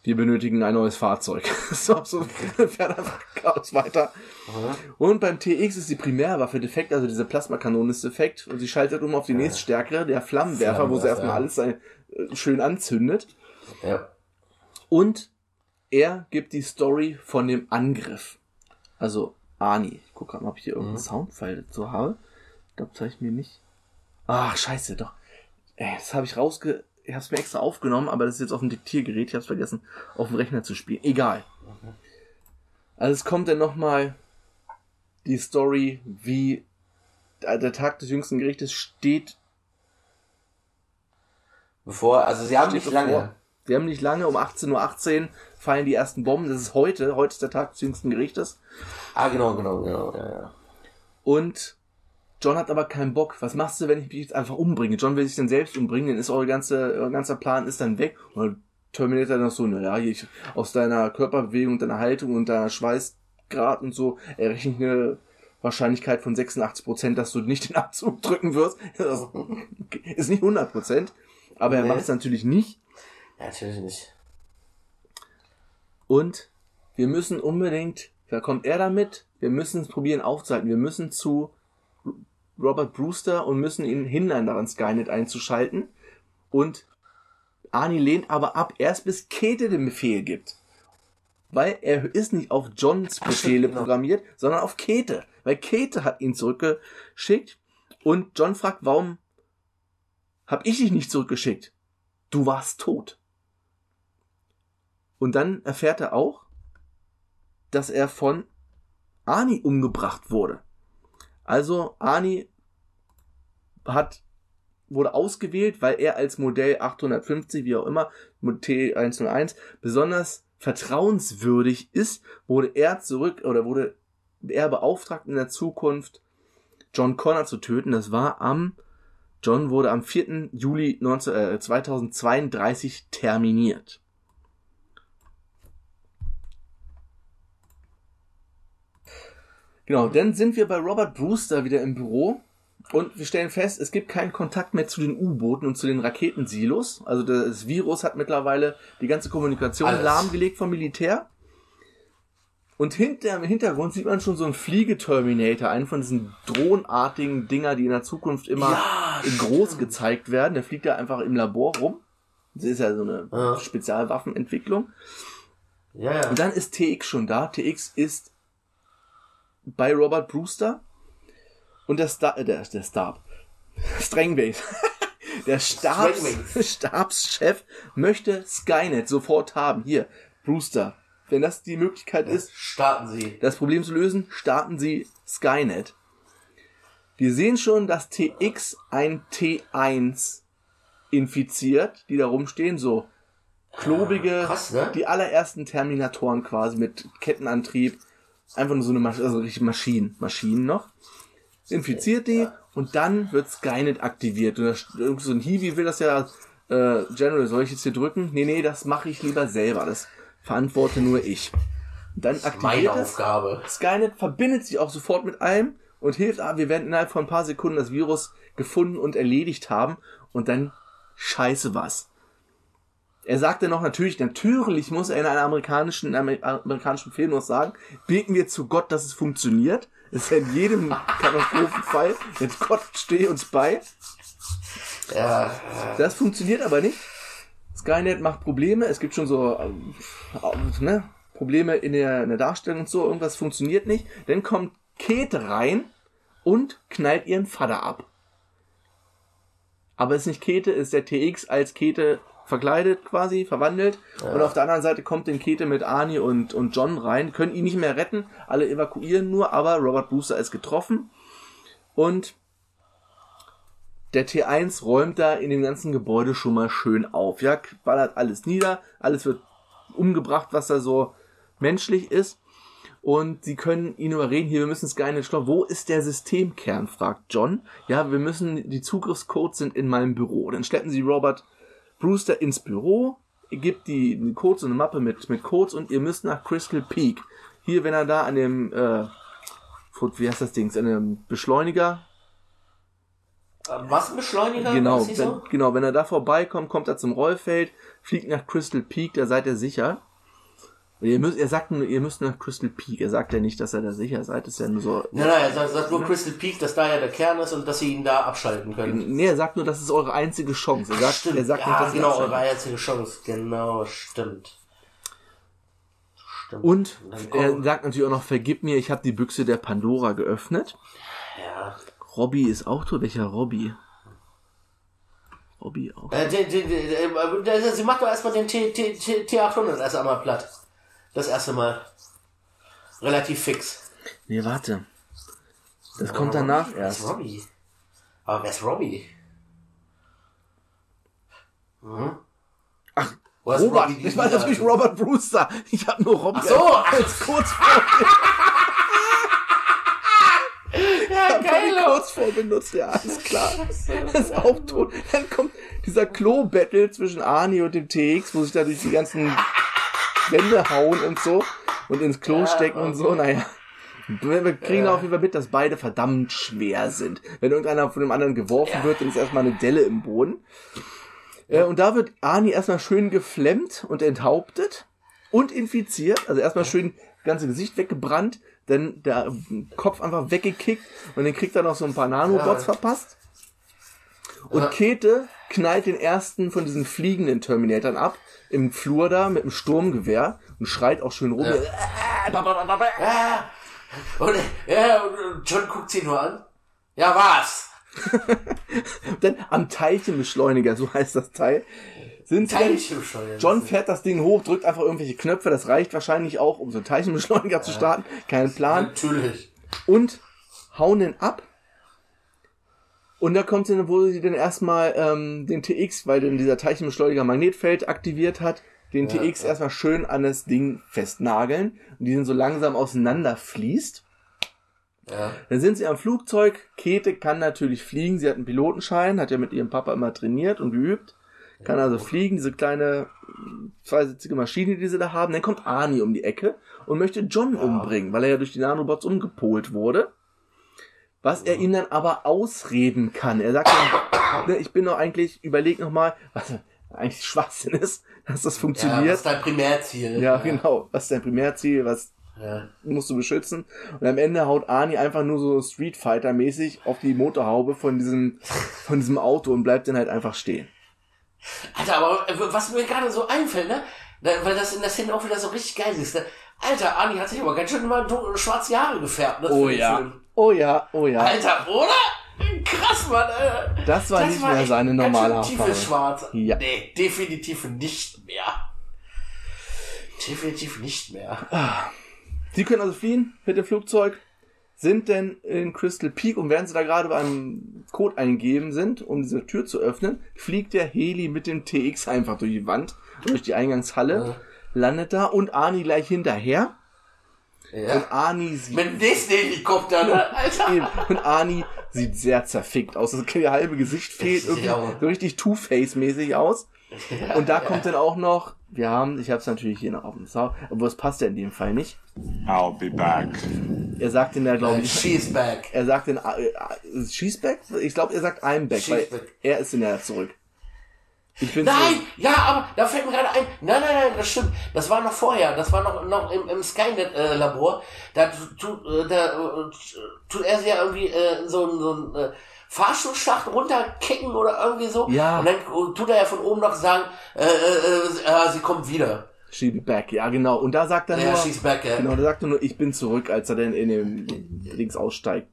Wir benötigen ein neues Fahrzeug. so, so fährt einfach Chaos weiter. Mhm. Und beim TX ist die Primärwaffe defekt, also diese Plasmakanone ist defekt und sie schaltet um auf die nächststärkere, der Flammenwerfer, wo sie erstmal ja. alles äh, schön anzündet. Ja. Und er gibt die Story von dem Angriff. Also Ani. Ich gucke gerade mal, ob ich hier irgendeinen Mhm. Soundfile dazu habe. Ich glaube, das habe ich mir nicht. Ach, scheiße, doch. Ey, das habe ich rausge... Ich habe es mir extra aufgenommen, aber das ist jetzt auf dem Diktiergerät. Ich habe es vergessen, auf dem Rechner zu spielen. Egal. Also es kommt dann nochmal die Story, wie der Tag des jüngsten Gerichtes steht Bevor, also sie haben nicht bevor. lange. Wir haben nicht lange, um 18.18 Uhr fallen die ersten Bomben. Das ist heute. Heute ist der Tag des jüngsten Gerichtes. Ah, genau, genau, genau, ja, ja. Und John hat aber keinen Bock. Was machst du, wenn ich mich jetzt einfach umbringe? John will sich dann selbst umbringen, dann ist eure ganze, euer ganzer Plan ist dann weg. Und Terminator dann noch so, naja, ich, aus deiner Körperbewegung, deiner Haltung und deiner Schweißgrad und so, errechne ich eine Wahrscheinlichkeit von 86 Prozent, dass du nicht den Abzug drücken wirst. Das ist nicht 100 Prozent. Aber er Nee. macht es natürlich nicht. Ja, natürlich nicht. Und wir müssen unbedingt, da kommt er damit, wir müssen es probieren aufzuhalten. Wir müssen zu Robert Brewster und müssen ihn hindern, daran Skynet einzuschalten. Und Arnie lehnt aber ab, erst bis Käthe den Befehl gibt. Weil er ist nicht auf Johns Befehle genau. programmiert, sondern auf Käthe. Weil Käthe hat ihn zurückgeschickt und John fragt, warum hab ich dich nicht zurückgeschickt? Du warst tot. Und dann erfährt er auch, dass er von Ani umgebracht wurde. Also Ani hat wurde ausgewählt, weil er als Modell 850, wie auch immer, T101, besonders vertrauenswürdig ist, wurde er zurück oder wurde er beauftragt in der Zukunft John Connor zu töten. Das war am John wurde am 4. Juli 19, äh, 2032 terminiert. Genau, dann sind wir bei Robert Brewster wieder im Büro und wir stellen fest, es gibt keinen Kontakt mehr zu den U-Booten und zu den Raketensilos. Also das Virus hat mittlerweile die ganze Kommunikation Alles. lahmgelegt vom Militär. Und hinter, im Hintergrund sieht man schon so einen Fliegeterminator, einen von diesen drohnenartigen Dinger, die in der Zukunft immer Ja, in groß gezeigt werden. Der fliegt ja einfach im Labor rum. Das ist ja so eine Ja. Spezialwaffenentwicklung. Ja, ja. Und dann ist TX schon da. TX ist bei Robert Brewster und der Star, äh, der, der Stab. Strangbase. der Stabs. Stabschef möchte Skynet sofort haben. Hier, Brewster. Wenn das die Möglichkeit ist, Starten Sie. das Problem zu lösen, starten Sie Skynet. Wir sehen schon, dass TX ein T1 infiziert, die da rumstehen, so klobige, krass, ne? die allerersten Terminatoren quasi mit Kettenantrieb, einfach nur so eine Maschine, also richtig Maschinen, Maschinen noch, infiziert die und dann wird Skynet aktiviert. Und das, so ein Hiwi will das ja, äh, General, soll ich jetzt hier drücken? Nee, nee, das mache ich lieber selber, das verantworte nur ich. Und dann aktiviert Meine es. Aufgabe. Skynet verbindet sich auch sofort mit allem und hilft, ah, wir werden innerhalb von ein paar Sekunden das Virus gefunden und erledigt haben und dann scheiße was. Er sagte noch natürlich, natürlich muss er in einem amerikanischen, in einem amerikanischen Film noch sagen, beten wir zu Gott, dass es funktioniert. Das ist ja in jedem Katastrophenfall. Jetzt Gott stehe uns bei. Ja, Das funktioniert aber nicht. Skynet macht Probleme. Es gibt schon so ähm, äh, ne, Probleme in der, in der Darstellung und so. Irgendwas funktioniert nicht. Dann kommt Käthe rein und knallt ihren Vater ab. Aber es ist nicht Käthe, es ist der TX als Käthe verkleidet quasi, verwandelt. Und auf der anderen Seite kommt den Käthe mit Arnie und, und John rein. Können ihn nicht mehr retten. Alle evakuieren nur, aber Robert Brewster ist getroffen. Und der T1 räumt da in dem ganzen Gebäude schon mal schön auf. Ja, ballert alles nieder, alles wird umgebracht, was da so menschlich ist. Und sie können ihn überreden, hier, wir müssen Skynet stoppen. Wo ist der Systemkern? fragt John. Ja, wir müssen, die Zugriffscodes sind in meinem Büro. Dann schleppen sie Robert Brewster ins Büro, gibt die, die Codes, so eine Mappe mit, mit Codes und ihr müsst nach Crystal Peak. Hier, wenn er da an dem, äh, wie heißt das Ding, an dem Beschleuniger Massenbeschleuniger? Genau, Ist nicht wenn, so? genau, wenn er da vorbeikommt, kommt er zum Rollfeld, fliegt nach Crystal Peak, da seid ihr sicher. Ihr müsst, er sagt nur, ihr müsst nach Crystal Peak. Er sagt ja nicht, dass ihr da sicher seid. Das ist ja nur so. Nein, nein, er sagt, sagt nur Crystal Peak, dass da ja der Kern ist und dass sie ihn da abschalten können. Nee, er sagt nur, das ist eure einzige Chance. Er sagt, Stimmt, er sagt ja, nicht, dass ihr genau, eure einzige Chance. Genau, stimmt. Stimmt. Und er sagt natürlich auch noch, vergib mir, ich habe die Büchse der Pandora geöffnet. ja. Robbie ist auch tot. Welcher Robbie? Robbie auch. Äh, die, die, die, äh, der- sie macht doch erstmal den T, T, T, T800 erst einmal platt. Das erste Mal. Relativ fix. Nee, warte. Das kommt danach Wer ist erst. Robbie? Aber wer ist Robbie? Mhm. Ach, ist Robert, Robbie ich war wieder? natürlich Robert Brewster. Ich habe nur Robbie Ach so. als kurz vor, Ja, Robbie kurz vor benutzt. Ja, alles klar. Das ist auch tot. Dann kommt dieser Klo-Battle zwischen Arnie und dem TX, wo sich da durch die ganzen Wände hauen und so und ins Klo Ja, stecken und so. okay. Naja. Wir kriegen auf jeden Fall mit, dass beide verdammt schwer sind. Wenn irgendeiner von dem anderen geworfen Ja. wird, dann ist erstmal eine Delle im Boden. Äh, und da wird Arnie erstmal schön geflemmt und enthauptet und infiziert. Also erstmal schön das ganze Gesicht weggebrannt, dann der Kopf einfach weggekickt und dann kriegt er noch so ein paar Nanobots Ja. verpasst. Und Ja. Käthe knallt den ersten von diesen fliegenden Terminatoren ab im Flur da mit dem Sturmgewehr und schreit auch schön rum. Ja. Und, ja, und und John guckt sie nur an. Ja, was? Dann am Teilchenbeschleuniger, so heißt das Teil, sind Teilchenbeschleuniger. John fährt das Ding hoch, drückt einfach irgendwelche Knöpfe, das reicht wahrscheinlich auch, um so einen Teilchenbeschleuniger zu starten, kein Plan, Natürlich. und hauen den ab. Und da kommt sie, wo sie dann erstmal ähm, den TX, weil dann dieser Teilchenbeschleuniger Magnetfeld aktiviert hat, den Ja, TX ja. erstmal schön an das Ding festnageln und die dann so langsam auseinanderfließt. Ja. Dann sind sie am Flugzeug. Käthe kann natürlich fliegen. Sie hat einen Pilotenschein, hat ja mit ihrem Papa immer trainiert und geübt. Kann also fliegen, diese kleine zweisitzige Maschine, die sie da haben. Dann kommt Arnie um die Ecke und möchte John umbringen, weil er ja durch die Nanobots umgepolt wurde. Was er ihm dann aber ausreden kann. Er sagt dann, ne, ich bin doch eigentlich, überleg noch mal, was eigentlich Schwachsinn ist, dass das Ja, das funktioniert. ist dein Primärziel. Ja, genau. Was ist dein Primärziel? Was Ja. musst du beschützen. Und am Ende haut Arnie einfach nur so Street Fighter mäßig auf die Motorhaube von diesem, von diesem Auto und bleibt dann halt einfach stehen. Alter, aber äh, was mir gerade so einfällt, ne? Weil das in der Szene auch wieder so richtig geil ist, ne? Alter, Arnie hat sich aber ganz schön mal schwarze Haare gefärbt, ne? für den Film. Oh ja, oh ja. Alter, oder? Krass, Mann. Äh, Das war nicht mehr echt seine normale Haarfarbe. Schwarz. Ja. Nee, definitiv nicht mehr. Definitiv nicht mehr. Sie können also fliehen mit dem Flugzeug, sind denn in Crystal Peak und während sie da gerade beim Code eingeben sind, um diese Tür zu öffnen, fliegt der Heli mit dem TX einfach durch die Wand, durch die Eingangshalle, landet da und Arnie gleich hinterher. Ja. Und Arnie sieht Mit dem nächsten Helikopter, ne? Alter. Eben. Und Arnie sieht sehr zerfickt aus. Das halbe Gesicht fehlt irgendwie auch- so richtig Two-Face-mäßig aus. Und da kommt dann auch noch, wir haben, ich habe es natürlich hier noch auf dem Sau, aber es passt ja in dem Fall nicht. I'll be back. Er sagt in der, glaube Äh, ich, She's back. er sagt in, äh, äh, she's back? Ich glaube, er sagt I'm back, She's weil back. er ist in der zurück. Ich bin Nein, zurück. ja, aber da fällt mir gerade ein. Nein, nein, nein, das stimmt. Das war noch vorher. Das war noch, noch im, im Skynet-Labor. da tut, äh, da äh, tut er sie ja irgendwie äh, so ein, so ein äh, Fahrstuhlschacht runterkicken oder irgendwie so. Ja. Und dann tut er ja von oben noch sagen, äh, äh, äh, äh, sie kommt wieder. She'll be back, ja genau. Und da sagt er Ja, nur, she's back, ja. genau, da sagt er nur, ich bin zurück, als er dann in dem Dings aussteigt.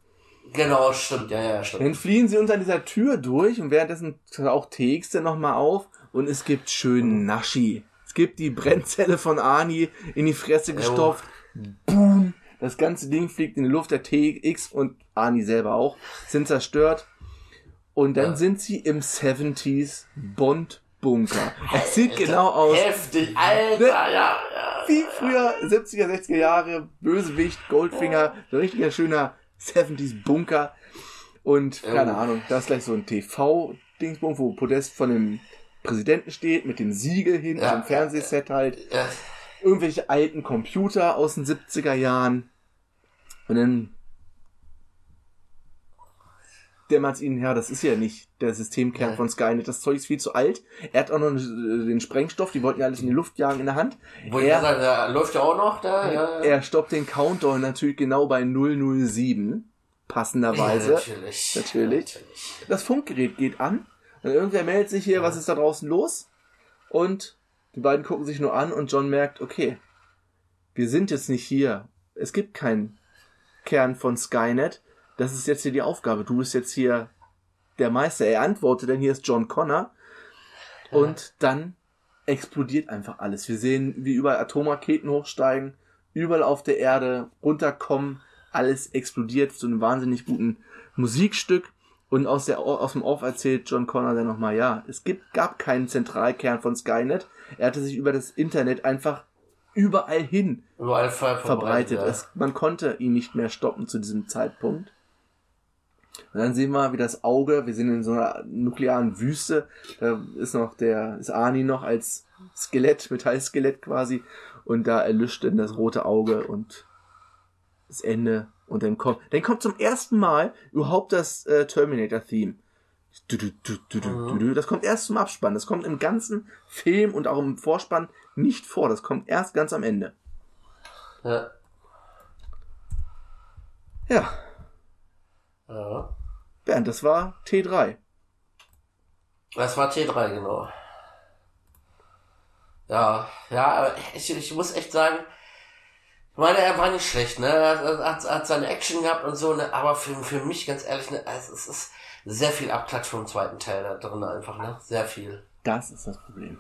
Genau, stimmt, ja, ja, stimmt. Dann fliehen sie unter dieser Tür durch und währenddessen taucht TX dann nochmal auf und es gibt schön Naschi. Es gibt die Brennzelle von Arnie in die Fresse gestopft. Boom! Das ganze Ding fliegt in die Luft, der TX und Arnie selber auch sind zerstört. Und dann Ja. sind sie im 70s Bond Bunker. Es sieht genau aus Heftig, Alter, Ne? ja, ja. wie früher 70er, 60er Jahre, Bösewicht, Goldfinger, so ein richtiger schöner 70s Bunker. Und keine Oh. Ahnung, da ist gleich so ein TV-Dingsbum, wo Podest von dem Präsidenten steht, mit dem Siegel hinten, Ja. am Fernsehset halt. ja. Irgendwelche alten Computer aus den 70er Jahren. Und dann dämmert ihnen, ja, das ist ja nicht der Systemkern Ja. von Skynet. Das Zeug ist viel zu alt. Er hat auch noch den Sprengstoff, die wollten ja alles in die Luft jagen in der Hand. Ich Er- sagen, da läuft ja auch noch da. Ja, er stoppt den Countdown natürlich genau bei 007. Passenderweise. Ja, natürlich. Natürlich. Das Funkgerät geht an. Und irgendwer meldet sich hier, was ist da draußen los? Und die beiden gucken sich nur an und John merkt, okay, wir sind jetzt nicht hier. Es gibt keinen Kern von Skynet. Das ist jetzt hier die Aufgabe. Du bist jetzt hier der Meister. Er antwortet, denn hier ist John Connor. Und dann explodiert einfach alles. Wir sehen, wie überall Atomraketen hochsteigen, überall auf der Erde runterkommen, alles explodiert zu einem wahnsinnig guten Musikstück. Und aus, der, aus dem Off erzählt John Connor dann nochmal, ja, es gibt, gab keinen Zentralkern von Skynet. Er hatte sich über das Internet einfach überall hin Überall ver verbreitet. ja. Es, man konnte ihn nicht mehr stoppen zu diesem Zeitpunkt. Und dann sehen wir, wie das Auge, wir sind in so einer nuklearen Wüste, da ist noch der, ist Arnie noch als Skelett, Metallskelett quasi, und da erlischt dann das rote Auge und das Ende, und dann kommt, dann kommt zum ersten Mal überhaupt das äh, Terminator-Theme. Das kommt erst zum Abspann. Das kommt im ganzen Film und auch im Vorspann nicht vor. Das kommt erst ganz am Ende. Ja. Ja, ja. Bernd, das war T3. Das war T3, genau. Ja, ja, aber ich, ich muss echt sagen, ich meine, er war nicht schlecht, ne? Er hat, hat seine Action gehabt und so, ne? Aber für, für mich, ganz ehrlich, ne, es, es ist sehr viel Abklatsch vom zweiten Teil da drin einfach, ne? Sehr viel. Das ist das Problem.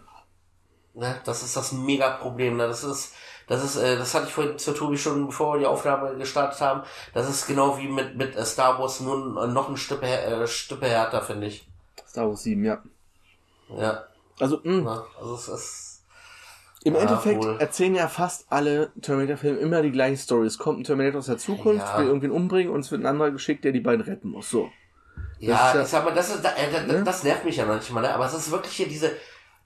Ne? Das ist das Mega-Problem. Ne? Das ist, das ist, äh, das hatte ich vorhin zu Tobi schon, bevor wir die Aufnahme gestartet haben. Das ist genau wie mit, mit äh, Star Wars, nur noch ein Stück, äh, Stück härter, finde ich. Star Wars 7, ja. Ja. Also, mh, Ne? Also es ist, im Ja, Endeffekt wohl. erzählen ja fast alle Terminator-Filme immer die gleiche Story. Es kommt ein Terminator aus der Zukunft, Ja. will irgendwen umbringen und es wird ein anderer geschickt, der die beiden retten muss. So. ja, ja- ich sag mal, das ist, äh, das, Ne? das nervt mich ja manchmal, ne? aber es ist wirklich hier diese,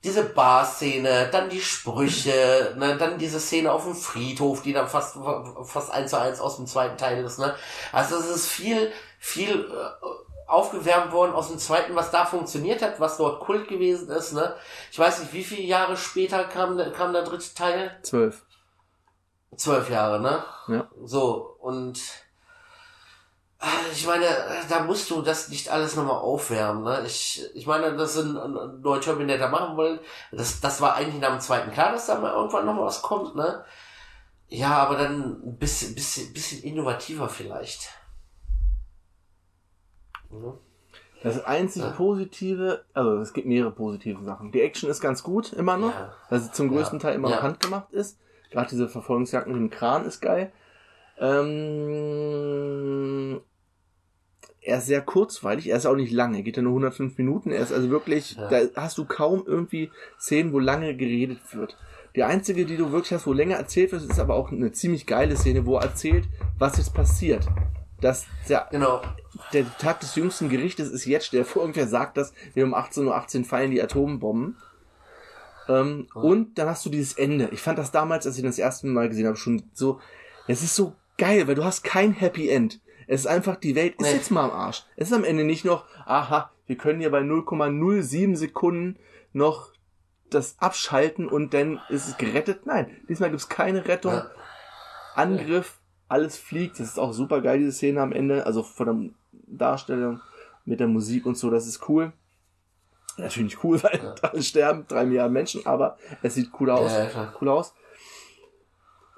diese Bar-Szene, dann die Sprüche, ne, dann diese Szene auf dem Friedhof, die dann fast, fast eins zu eins aus dem zweiten Teil ist, ne. Also es ist viel, viel äh, aufgewärmt worden aus dem zweiten, was da funktioniert hat, was dort Kult gewesen ist, ne. Ich weiß nicht, wie viele Jahre später kam, der- kam der dritte Teil? Zwölf. Zwölf Jahre, ne? Ja. So, und ich meine, da musst du das nicht alles nochmal aufwärmen, ne? Ich, ich meine, dass sie einen neuen Terminator machen wollen, das, das war eigentlich nach dem zweiten klar, dass da mal irgendwann noch was kommt, ne? Ja, aber dann ein bisschen, bisschen, bisschen innovativer vielleicht. Mhm. Das einzig Ja. Positive, also es gibt mehrere positive Sachen. Die Action ist ganz gut, immer noch. Ja. Also zum größten Ja. Teil immer Ja. noch handgemacht ist. Gerade diese Verfolgungsjagd mit dem Kran ist geil. Ähm, er ist sehr kurzweilig, er ist auch nicht lange, er geht ja nur 105 Minuten. Er ist also wirklich, Ja. da hast du kaum irgendwie Szenen, wo lange geredet wird. Die einzige, die du wirklich hast, wo länger erzählt wird, ist aber auch eine ziemlich geile Szene, wo er erzählt, was jetzt passiert. Dass der Genau. der Tag des jüngsten Gerichtes ist jetzt, der vor irgendwer sagt, dass wir um 18.18 Uhr fallen die Atombomben. Ähm, Und dann hast du dieses Ende. Ich fand das damals, als ich das erste Mal gesehen habe, schon so, es ist so geil, weil du hast kein Happy End. Es ist einfach, die Welt ist Nee. jetzt mal am Arsch. Es ist am Ende nicht noch, aha, wir können hier bei 0,07 Sekunden noch das abschalten und dann ist es gerettet. Nein, diesmal gibt's keine Rettung. Ja. Angriff, alles fliegt. Das ist auch super geil, diese Szene am Ende. Also von der Darstellung mit der Musik und so, das ist cool. Natürlich nicht cool, weil Ja. alle sterben, drei Milliarden Menschen, aber es sieht cool aus. Ja, cool aus.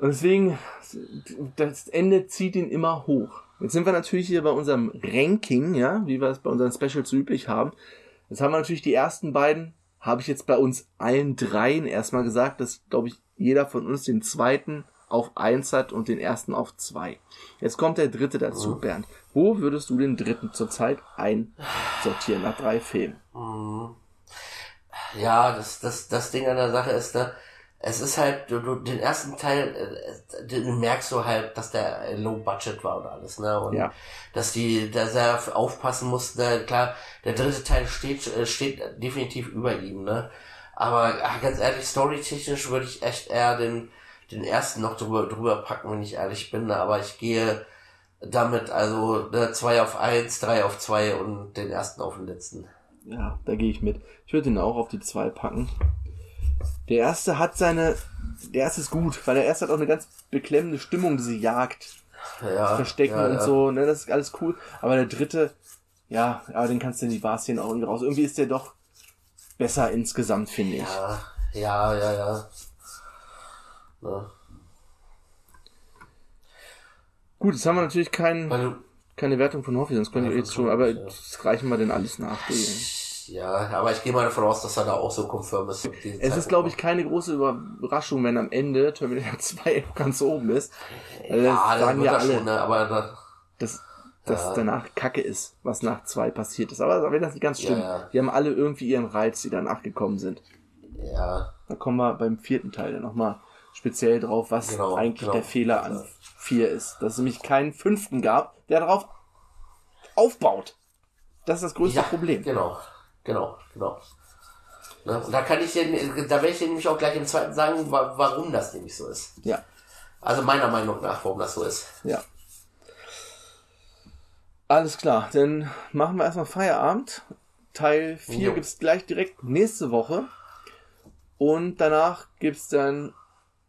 Und deswegen, das Ende zieht ihn immer hoch. Jetzt sind wir natürlich hier bei unserem Ranking, ja, wie wir es bei unseren Specials üblich haben. Jetzt haben wir natürlich die ersten beiden, habe ich jetzt bei uns allen dreien erstmal gesagt, dass, glaube ich, jeder von uns den zweiten auf eins hat und den ersten auf zwei. Jetzt kommt der dritte dazu, Mhm. Bernd. Wo würdest du den dritten zurzeit einsortieren nach drei Filmen? Mhm. Ja, das, das, das Ding an der Sache ist, ne, es ist halt, du, du, den ersten Teil, äh, den merkst du halt, dass der äh, low budget war und alles, ne, und Ja. dass die, dass er aufpassen muss, ne, klar, der dritte Teil steht, äh, steht definitiv über ihm, ne, aber ach, ganz ehrlich, storytechnisch würde ich echt eher den, den ersten noch drüber, drüber packen, wenn ich ehrlich bin, ne, aber ich gehe damit, also, ne, zwei auf eins, drei auf zwei und den ersten auf den letzten. Ja, da gehe ich mit. Ich würde ihn auch auf die zwei packen. Der erste hat seine, der erste ist gut, weil der erste hat auch eine ganz beklemmende Stimmung, diese Jagd, ja, Verstecken ja, und ja. so, ne, das ist alles cool. Aber der dritte, ja, aber den kannst du in die Bar-Szene auch irgendwie raus. Irgendwie ist der doch besser insgesamt, finde ich. Ja, ja, ja, ja. Ne? Gut, jetzt haben wir natürlich kein, keine Wertung von Hoffi, sonst können wir jetzt schon, aber das reichen wir denn alles nach. Ja, aber ich gehe mal davon aus, dass er da auch so confirm ist. Es ist, glaube ich, keine große Überraschung, wenn am Ende Terminator 2 ganz oben ist. Weil ja, das wird ja alle. schon, ne? aber da, dass das Ja. danach Kacke ist, was nach zwei passiert ist. Aber wenn das nicht ganz stimmt, Ja, ja. die haben alle irgendwie ihren Reiz, die danach gekommen sind. ja, Da kommen wir beim vierten Teil dann nochmal speziell drauf, was Genau, eigentlich genau. der Fehler an vier ist. Dass es nämlich keinen fünften gab, der darauf aufbaut. Das ist das größte ja, Problem. Genau, genau, genau. Ne? Und da kann ich dir, da werde ich dir nämlich auch gleich im zweiten sagen, wa warum das nämlich so ist. Ja, Also meiner Meinung nach, warum das so ist. ja. Alles klar, dann machen wir erstmal Feierabend. Teil 4 Jo. gibt's gleich direkt nächste Woche. Und danach gibt's dann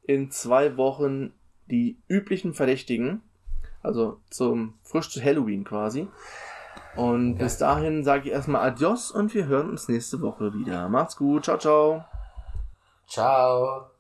in zwei Wochen die üblichen Verdächtigen. Also zum frisch zu Halloween quasi. Und ja. bis dahin sage ich erstmal Adios und wir hören uns nächste Woche wieder. Macht's gut. Ciao, ciao. Ciao.